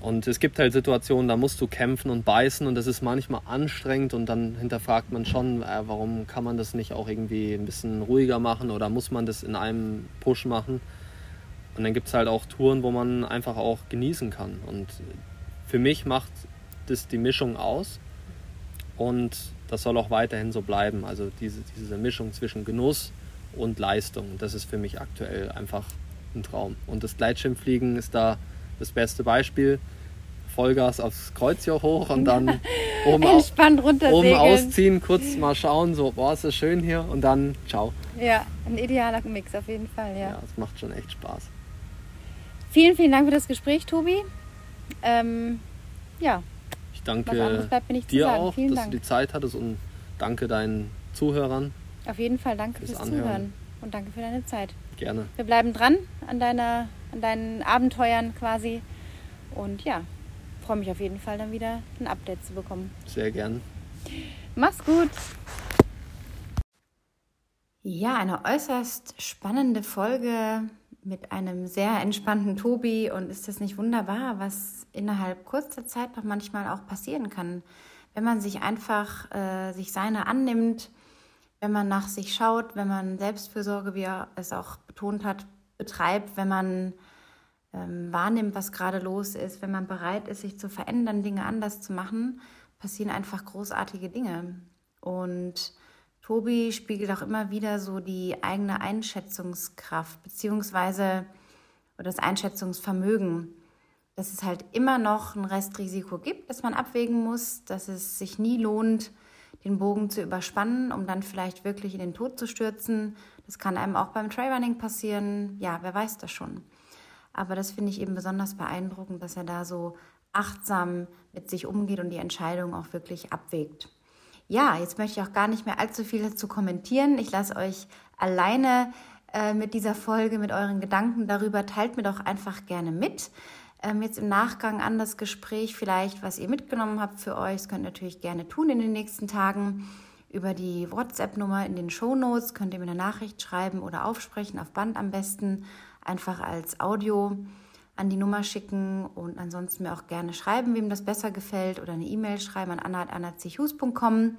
Und es gibt halt Situationen, da musst du kämpfen und beißen und das ist manchmal anstrengend und dann hinterfragt man schon, äh, warum kann man das nicht auch irgendwie ein bisschen ruhiger machen oder muss man das in einem Push machen. Und dann gibt es halt auch Touren, wo man einfach auch genießen kann. Und für mich macht das die Mischung aus und das soll auch weiterhin so bleiben. Also diese, diese Mischung zwischen Genuss und Leistung, das ist für mich aktuell einfach ein Traum. Und das Gleitschirmfliegen ist da das beste Beispiel. Vollgas aufs Kreuzjoch hoch und dann oben, Entspannt oben ausziehen, kurz mal schauen, so, boah, ist das schön hier und dann ciao. Ja, ein idealer Mix auf jeden Fall, ja. Ja, es macht schon echt Spaß. Vielen, vielen Dank für das Gespräch, Tobi. Ähm, ja, danke dir auch, Vielen dass Dank. du die Zeit hattest und danke deinen Zuhörern. Auf jeden Fall danke fürs, fürs Zuhören und danke für deine Zeit. Gerne. Wir bleiben dran an, deiner, an deinen Abenteuern quasi und ja, freue mich auf jeden Fall dann wieder ein Update zu bekommen. Sehr gern. Mach's gut. Ja, eine äußerst spannende Folge mit einem sehr entspannten Tobi. Und ist das nicht wunderbar, was innerhalb kurzer Zeit noch manchmal auch passieren kann, wenn man sich einfach äh, sich seine annimmt, wenn man nach sich schaut, wenn man Selbstfürsorge, wie er es auch betont hat, betreibt, wenn man ähm, wahrnimmt, was gerade los ist, wenn man bereit ist, sich zu verändern, Dinge anders zu machen, passieren einfach großartige Dinge. Und Tobi spiegelt auch immer wieder so die eigene Einschätzungskraft beziehungsweise oder das Einschätzungsvermögen, dass es halt immer noch ein Restrisiko gibt, das man abwägen muss, dass es sich nie lohnt, den Bogen zu überspannen, um dann vielleicht wirklich in den Tod zu stürzen. Das kann einem auch beim Trailrunning passieren. Ja, wer weiß das schon. Aber das finde ich eben besonders beeindruckend, dass er da so achtsam mit sich umgeht und die Entscheidung auch wirklich abwägt ja, jetzt möchte ich auch gar nicht mehr allzu viel dazu kommentieren. Ich lasse euch alleine äh, mit dieser Folge, mit euren Gedanken darüber. Teilt mir doch einfach gerne mit. Ähm, jetzt im Nachgang an das Gespräch vielleicht, was ihr mitgenommen habt für euch. Das könnt ihr natürlich gerne tun in den nächsten Tagen. Über die WhatsApp-Nummer in den Show Notes könnt ihr mir eine Nachricht schreiben oder aufsprechen, auf Band am besten, einfach als Audio an die Nummer schicken und ansonsten mir auch gerne schreiben, wem das besser gefällt oder eine E-Mail schreiben an anna.anna.chus.com.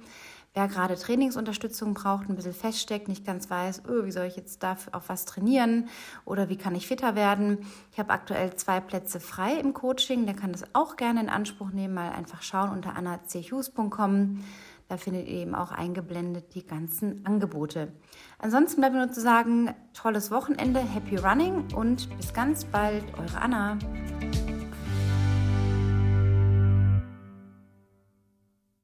Wer gerade Trainingsunterstützung braucht, ein bisschen feststeckt, nicht ganz weiß, oh, wie soll ich jetzt dafür auf was trainieren oder wie kann ich fitter werden. Ich habe aktuell zwei Plätze frei im Coaching, der kann das auch gerne in Anspruch nehmen, mal einfach schauen unter anna.chus.com. Da findet ihr eben auch eingeblendet die ganzen Angebote. Ansonsten bleibt mir nur zu sagen, tolles Wochenende, happy running und bis ganz bald, eure Anna.